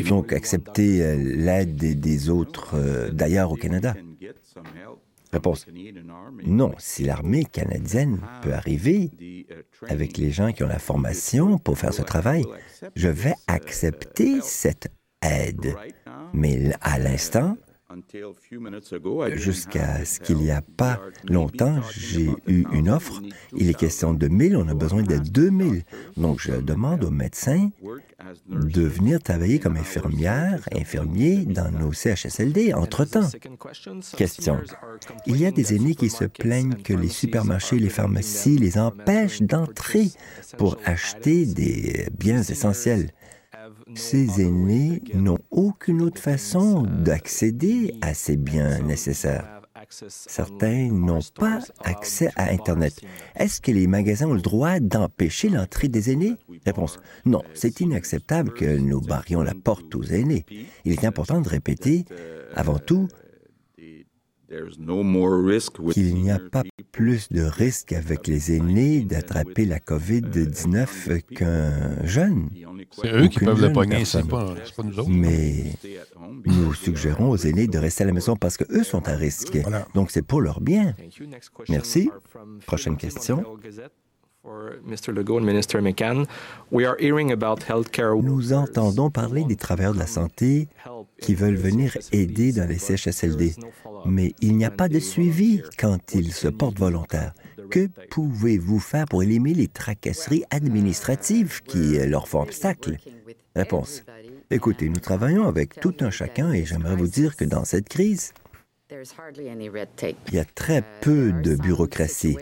Donc, accepter euh, l'aide des, autres euh, d'ailleurs au Canada. Réponse. Non, si l'armée canadienne peut arriver avec les gens qui ont la formation pour faire ce travail, je vais accepter cette aide. Mais à l'instant, Jusqu'à ce qu'il n'y a pas longtemps, j'ai eu une offre. Il est question de 1000, on a besoin de 2000. Donc, je demande aux médecins de venir travailler comme infirmières, infirmiers dans nos CHSLD entre-temps. Question. Il y a des aînés qui se plaignent que les supermarchés, les pharmacies les empêchent d'entrer pour acheter des biens essentiels. Ces aînés n'ont aucune autre façon d'accéder à ces biens nécessaires. Certains n'ont pas accès à Internet. Est-ce que les magasins ont le droit d'empêcher l'entrée des aînés? Réponse. Non, c'est inacceptable que nous barrions la porte aux aînés. Il est important de répéter, avant tout, qu'il n'y a pas plus de risque avec les aînés d'attraper la COVID-19 qu'un jeune. C'est eux qui peuvent le pogner, c'est pas, pas, nous autres. Mais nous suggérons aux aînés de rester à la maison parce qu'eux sont à risque. Donc c'est pour leur bien. Merci. Prochaine question. Nous entendons parler des travailleurs de la santé qui veulent venir aider dans les CHSLD, mais il n'y a pas de suivi quand ils se portent volontaires. Que pouvez-vous faire pour éliminer les tracasseries administratives qui leur font obstacle? Réponse. Écoutez, nous travaillons avec tout un chacun et j'aimerais vous dire que dans cette crise, il y a très peu de bureaucratie.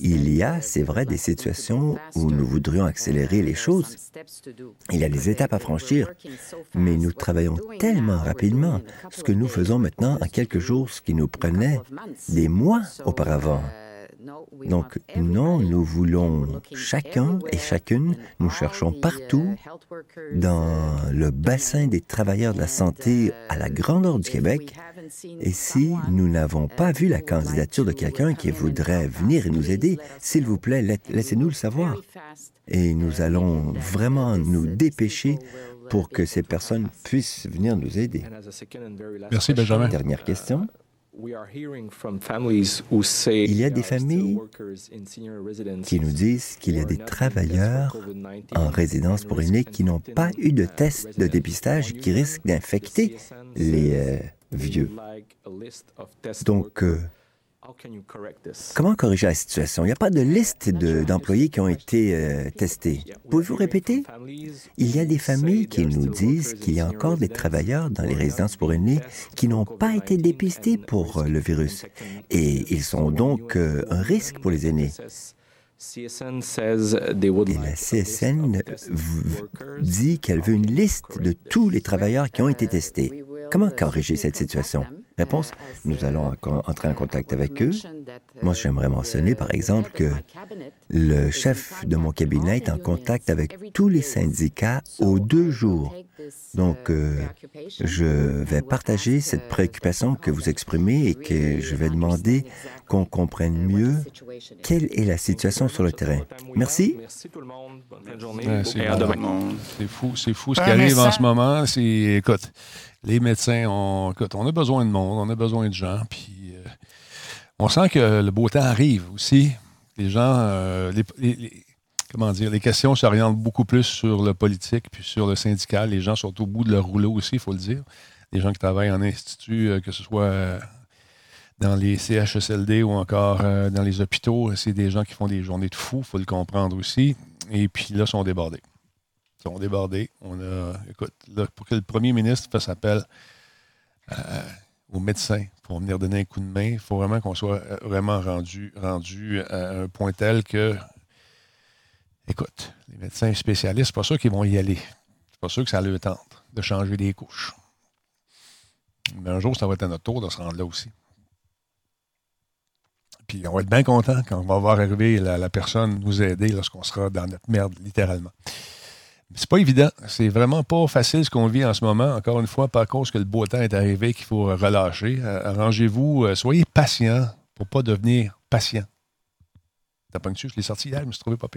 Il y a, c'est vrai, des situations où nous voudrions accélérer les choses. Il y a des étapes à franchir, mais nous travaillons tellement rapidement. Ce que nous faisons maintenant en quelques jours, ce qui nous prenait des mois auparavant. Donc, non, nous voulons chacun et chacune, nous cherchons partout dans le bassin des travailleurs de la santé à la grandeur du Québec. Et si nous n'avons pas vu la candidature de quelqu'un qui voudrait venir et nous aider, s'il vous plaît, laissez-nous le savoir. Et nous allons vraiment nous dépêcher pour que ces personnes puissent venir nous aider. Merci, Benjamin. Dernière question. Il y a des familles qui nous disent qu'il y a des travailleurs en résidence pour aînés qui n'ont pas eu de test de dépistage qui risquent d'infecter les euh, vieux. Donc, euh, Comment corriger la situation? Il n'y a pas de liste d'employés qui ont été euh, testés. Pouvez-vous répéter? Il y a des familles qui nous disent qu'il y a encore des travailleurs dans les résidences pour aînés qui n'ont pas été dépistés pour euh, le virus. Et ils sont donc euh, un risque pour les aînés. Et la CSN dit qu'elle veut une liste de tous les travailleurs qui ont été testés. Comment corriger cette situation? Réponse, nous allons entrer en contact avec eux. Moi, j'aimerais mentionner, par exemple, que le chef de mon cabinet est en contact avec tous les syndicats aux deux jours. Donc, euh, je vais partager cette préoccupation que vous exprimez et que je vais demander qu'on comprenne mieux quelle est la situation sur le terrain. Merci. Merci tout le monde. Bonne fin de journée. c'est fou, c'est fou ce qui arrive en ce moment. C'est, écoute, les médecins, on, on a besoin de monde, on a besoin de gens, puis euh, on sent que le beau temps arrive aussi. Les gens, euh, comment dire, les questions s'orientent beaucoup plus sur le politique puis sur le syndical. Les gens sont au bout de leur rouleau aussi, il faut le dire. Les gens qui travaillent en institut, euh, que ce soit dans les CHSLD ou encore dans les hôpitaux, c'est des gens qui font des journées de fous, il faut le comprendre aussi. Et puis là, sont débordés sont débordés. On a, écoute, pour que le premier ministre fasse appel euh, aux médecins pour venir donner un coup de main, il faut vraiment qu'on soit euh, vraiment rendu, rendu à un point tel que, écoute, les médecins spécialistes, c'est pas sûr qu'ils vont y aller. C'est pas sûr que ça leur tente de changer des couches. Mais un jour, ça va être à notre tour de se rendre là aussi. Puis on va être bien content quand on va voir arriver la personne nous aider lorsqu'on sera dans notre merde, littéralement. C'est pas évident. C'est vraiment pas facile ce qu'on vit en ce moment. Encore une fois, par cause que le beau temps est arrivé, qu'il faut relâcher. Euh, arrangez-vous, euh, soyez patient pour pas devenir patient. T'as pas dessus, je l'ai sorti hier, je me suis trouvé pas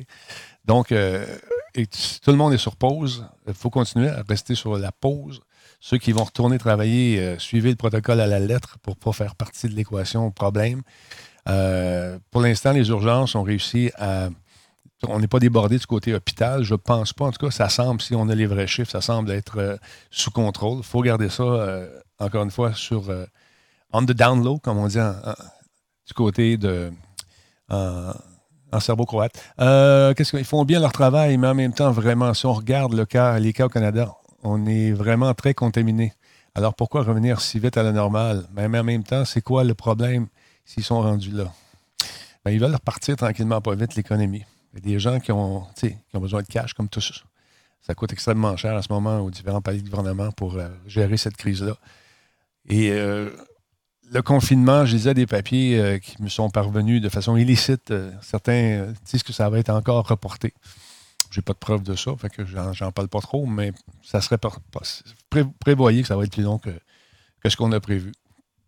Donc, euh, tout le monde est sur pause. Il faut continuer à rester sur la pause. Ceux qui vont retourner travailler, suivez le protocole à la lettre pour ne pas faire partie de l'équation problème. pour l'instant, les urgences ont réussi à on n'est pas débordé du côté hôpital. Je ne pense pas. En tout cas, ça semble, si on a les vrais chiffres, ça semble être euh, sous contrôle. Il faut garder ça, euh, encore une fois, sur euh, on the down low, comme on dit du côté de. en cerveau croate. qu'est-ce qu'ils font bien leur travail, mais en même temps, vraiment, si on regarde le cas, les cas au Canada, on est vraiment très contaminé. Alors pourquoi revenir si vite à la normale? Mais, en même temps, c'est quoi le problème s'ils sont rendus là? Ben, ils veulent repartir tranquillement pas vite l'économie. Il y a des gens qui ont, qui ont besoin de cash comme tous. Ça coûte extrêmement cher en ce moment aux différents paliers de gouvernement pour euh, gérer cette crise-là. Et euh, le confinement, je disais des papiers euh, qui me sont parvenus de façon illicite. certains disent que ça va être encore reporté. Je n'ai pas de preuve de ça, fait que j'en parle pas trop, mais ça serait prévoyez que ça va être plus long que ce qu'on a prévu.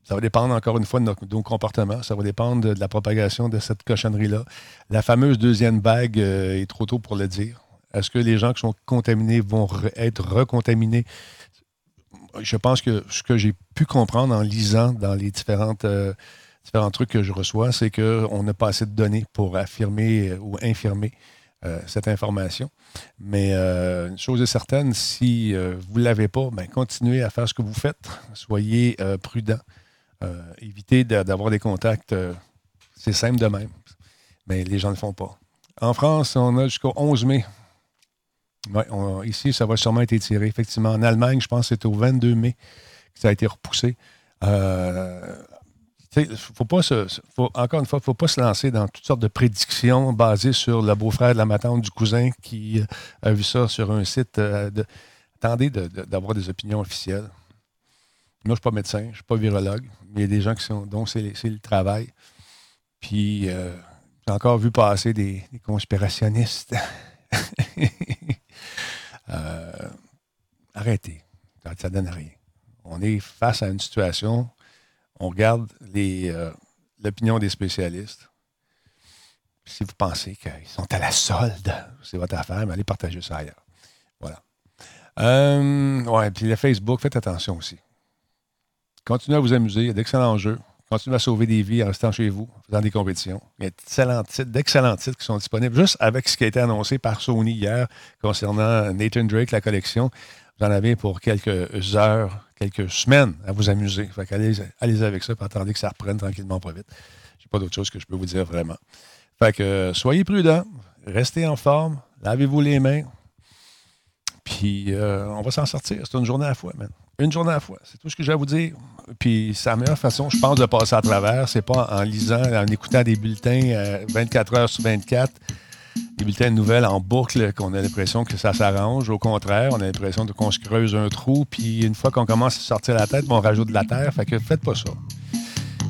Ça va dépendre encore une fois de nos, comportements. Ça va dépendre de, la propagation de cette cochonnerie-là. La fameuse deuxième vague euh, est trop tôt pour le dire. Est-ce que les gens qui sont contaminés vont être recontaminés? Je pense que ce que j'ai pu comprendre en lisant dans les différentes, euh, différents trucs que je reçois, c'est qu'on n'a pas assez de données pour affirmer euh, ou infirmer cette information. Mais une chose est certaine, si vous ne l'avez pas, ben, continuez à faire ce que vous faites. Soyez. Euh, éviter d'avoir des contacts, euh, c'est simple de même. Mais les gens ne le font pas. En France, on a jusqu'au 11 mai. ici, ça va sûrement être étiré. Effectivement, en Allemagne, je pense que c'est au 22 mai que ça a été repoussé. Euh, faut pas encore une fois, il ne faut pas se lancer dans toutes sortes de prédictions basées sur le beau-frère de la matante du cousin qui a vu ça sur un site. attendez d'avoir des opinions officielles. Moi, je ne suis pas médecin, je ne suis pas virologue, mais il y a des gens qui sont, dont c'est le travail. Puis, euh, j'ai encore vu passer des, conspirationnistes. *laughs* Euh, arrêtez. Ça ne donne rien. On est face à une situation, on regarde euh, l'opinion des spécialistes. Si vous pensez qu'ils sont à la solde, c'est votre affaire, mais allez partager ça ailleurs. Voilà. Euh, ouais, puis le Facebook, faites attention aussi. Continuez à vous amuser, il y a d'excellents jeux. Continuez à sauver des vies en restant chez vous, en faisant des compétitions. Il y a d'excellents titres qui sont disponibles, juste avec ce qui a été annoncé par Sony hier concernant Nathan Drake, la collection. Vous en avez pour quelques heures, quelques semaines à vous amuser. Fait allez, allez avec ça, puis attendez que ça reprenne tranquillement, pas vite. J'ai pas d'autre chose que je peux vous dire vraiment. Fait que soyez prudents, restez en forme, lavez-vous les mains, puis euh, on va s'en sortir. C'est une journée à la fois, man. Une journée à la fois. C'est tout ce que j'ai à vous dire. Puis c'est la meilleure façon, je pense, de passer à travers. C'est pas en lisant, en écoutant des bulletins 24 euh, heures sur 24, des bulletins de nouvelles en boucle, qu'on a l'impression que ça s'arrange. Au contraire, on a l'impression qu'on se creuse un trou. Puis une fois qu'on commence à sortir la tête, on rajoute de la terre. Fait que faites pas ça.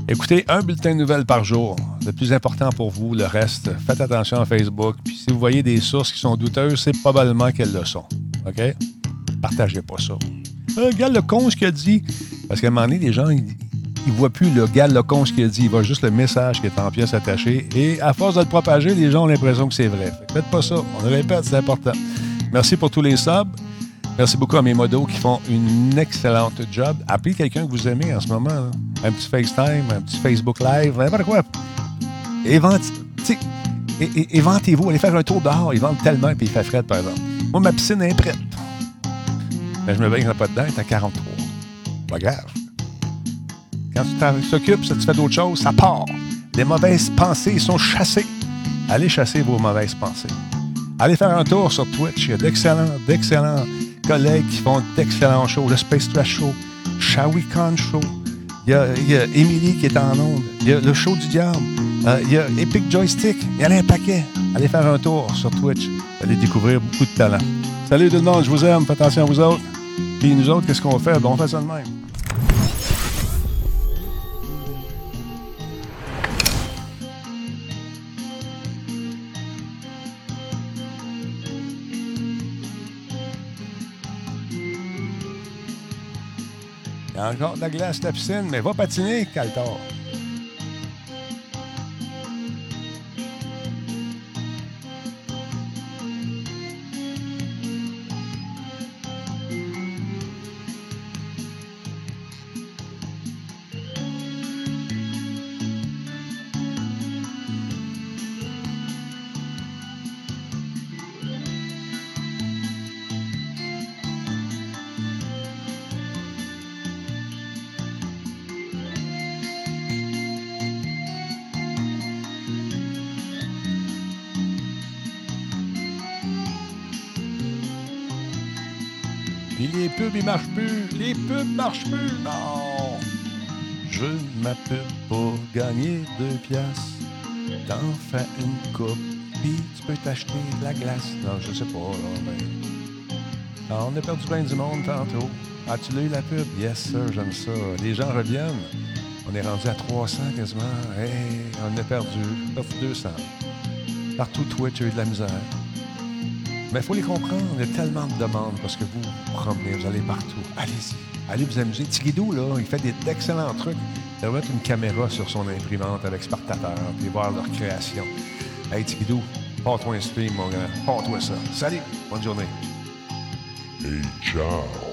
Écoutez un bulletin de nouvelles par jour. Le plus important pour vous, le reste, faites attention à Facebook. Puis si vous voyez des sources qui sont douteuses, c'est probablement qu'elles le sont. OK? Partagez pas ça. Regarde le con ce qu'il a dit. Parce qu'à un moment donné, les gens, ils, ne voient plus le gars le con ce qu'il a dit. Ils voient juste le message qui est en pièces attachées. Et à force de le propager, les gens ont l'impression que c'est vrai. faites pas ça. On le répète, c'est important. Merci pour tous les subs. Merci beaucoup à mes modos qui font une excellente job. Appelez quelqu'un que vous aimez en ce moment. Un petit FaceTime, un petit Facebook Live, n'importe quoi. Éventez-vous, allez faire un tour dehors. Ils vendent tellement, puis il fait frais, par exemple. Moi, ma piscine est prête. Mais je me baigne pas dedans, elle est à 43. Pas grave. Quand tu t'occupes, si tu fais d'autres choses, ça part. Les mauvaises pensées sont chassées. Allez chasser vos mauvaises pensées. Allez faire un tour sur Twitch. Il y a d'excellents, d'excellents collègues qui font d'excellents shows. Le Space Trash Show, Shawi Khan Show. Il y, a, Emily qui est en onde. Il y a le show du diable. Euh, il y a Epic Joystick. Il y en a un paquet. Allez faire un tour sur Twitch. Allez découvrir beaucoup de talent. Salut tout le monde, je vous aime. Faites attention à vous autres. Puis nous autres, qu'est-ce qu'on fait? Bon, on fait ça de même. Il y a encore de la glace la piscine, mais va patiner, Caltor. Les pubs marchent plus, non. Je ma pub pour gagner deux piastres. T'en fais une coupe, puis tu peux t'acheter de la glace. Non, je sais pas, là, mais... on a perdu bien du monde tantôt. As-tu lu la pub? Yes, sir, j'aime ça. Les gens reviennent. On est rendu à 300 quasiment. Hey, on a perdu. perdu 200. Partout Twitch a eu de la misère. Mais il faut les comprendre. Il y a tellement de demandes parce que vous vous promenez, vous allez partout. Allez-y. Allez vous amuser. Tigidou, là, il fait d'excellents trucs. Il va mettre une caméra sur son imprimante avec Spartateur et voir leur création. Hey, Tigidou, porte-toi un stream, mon gars. Porte-toi ça. Salut. Bonne journée. Hey, ciao.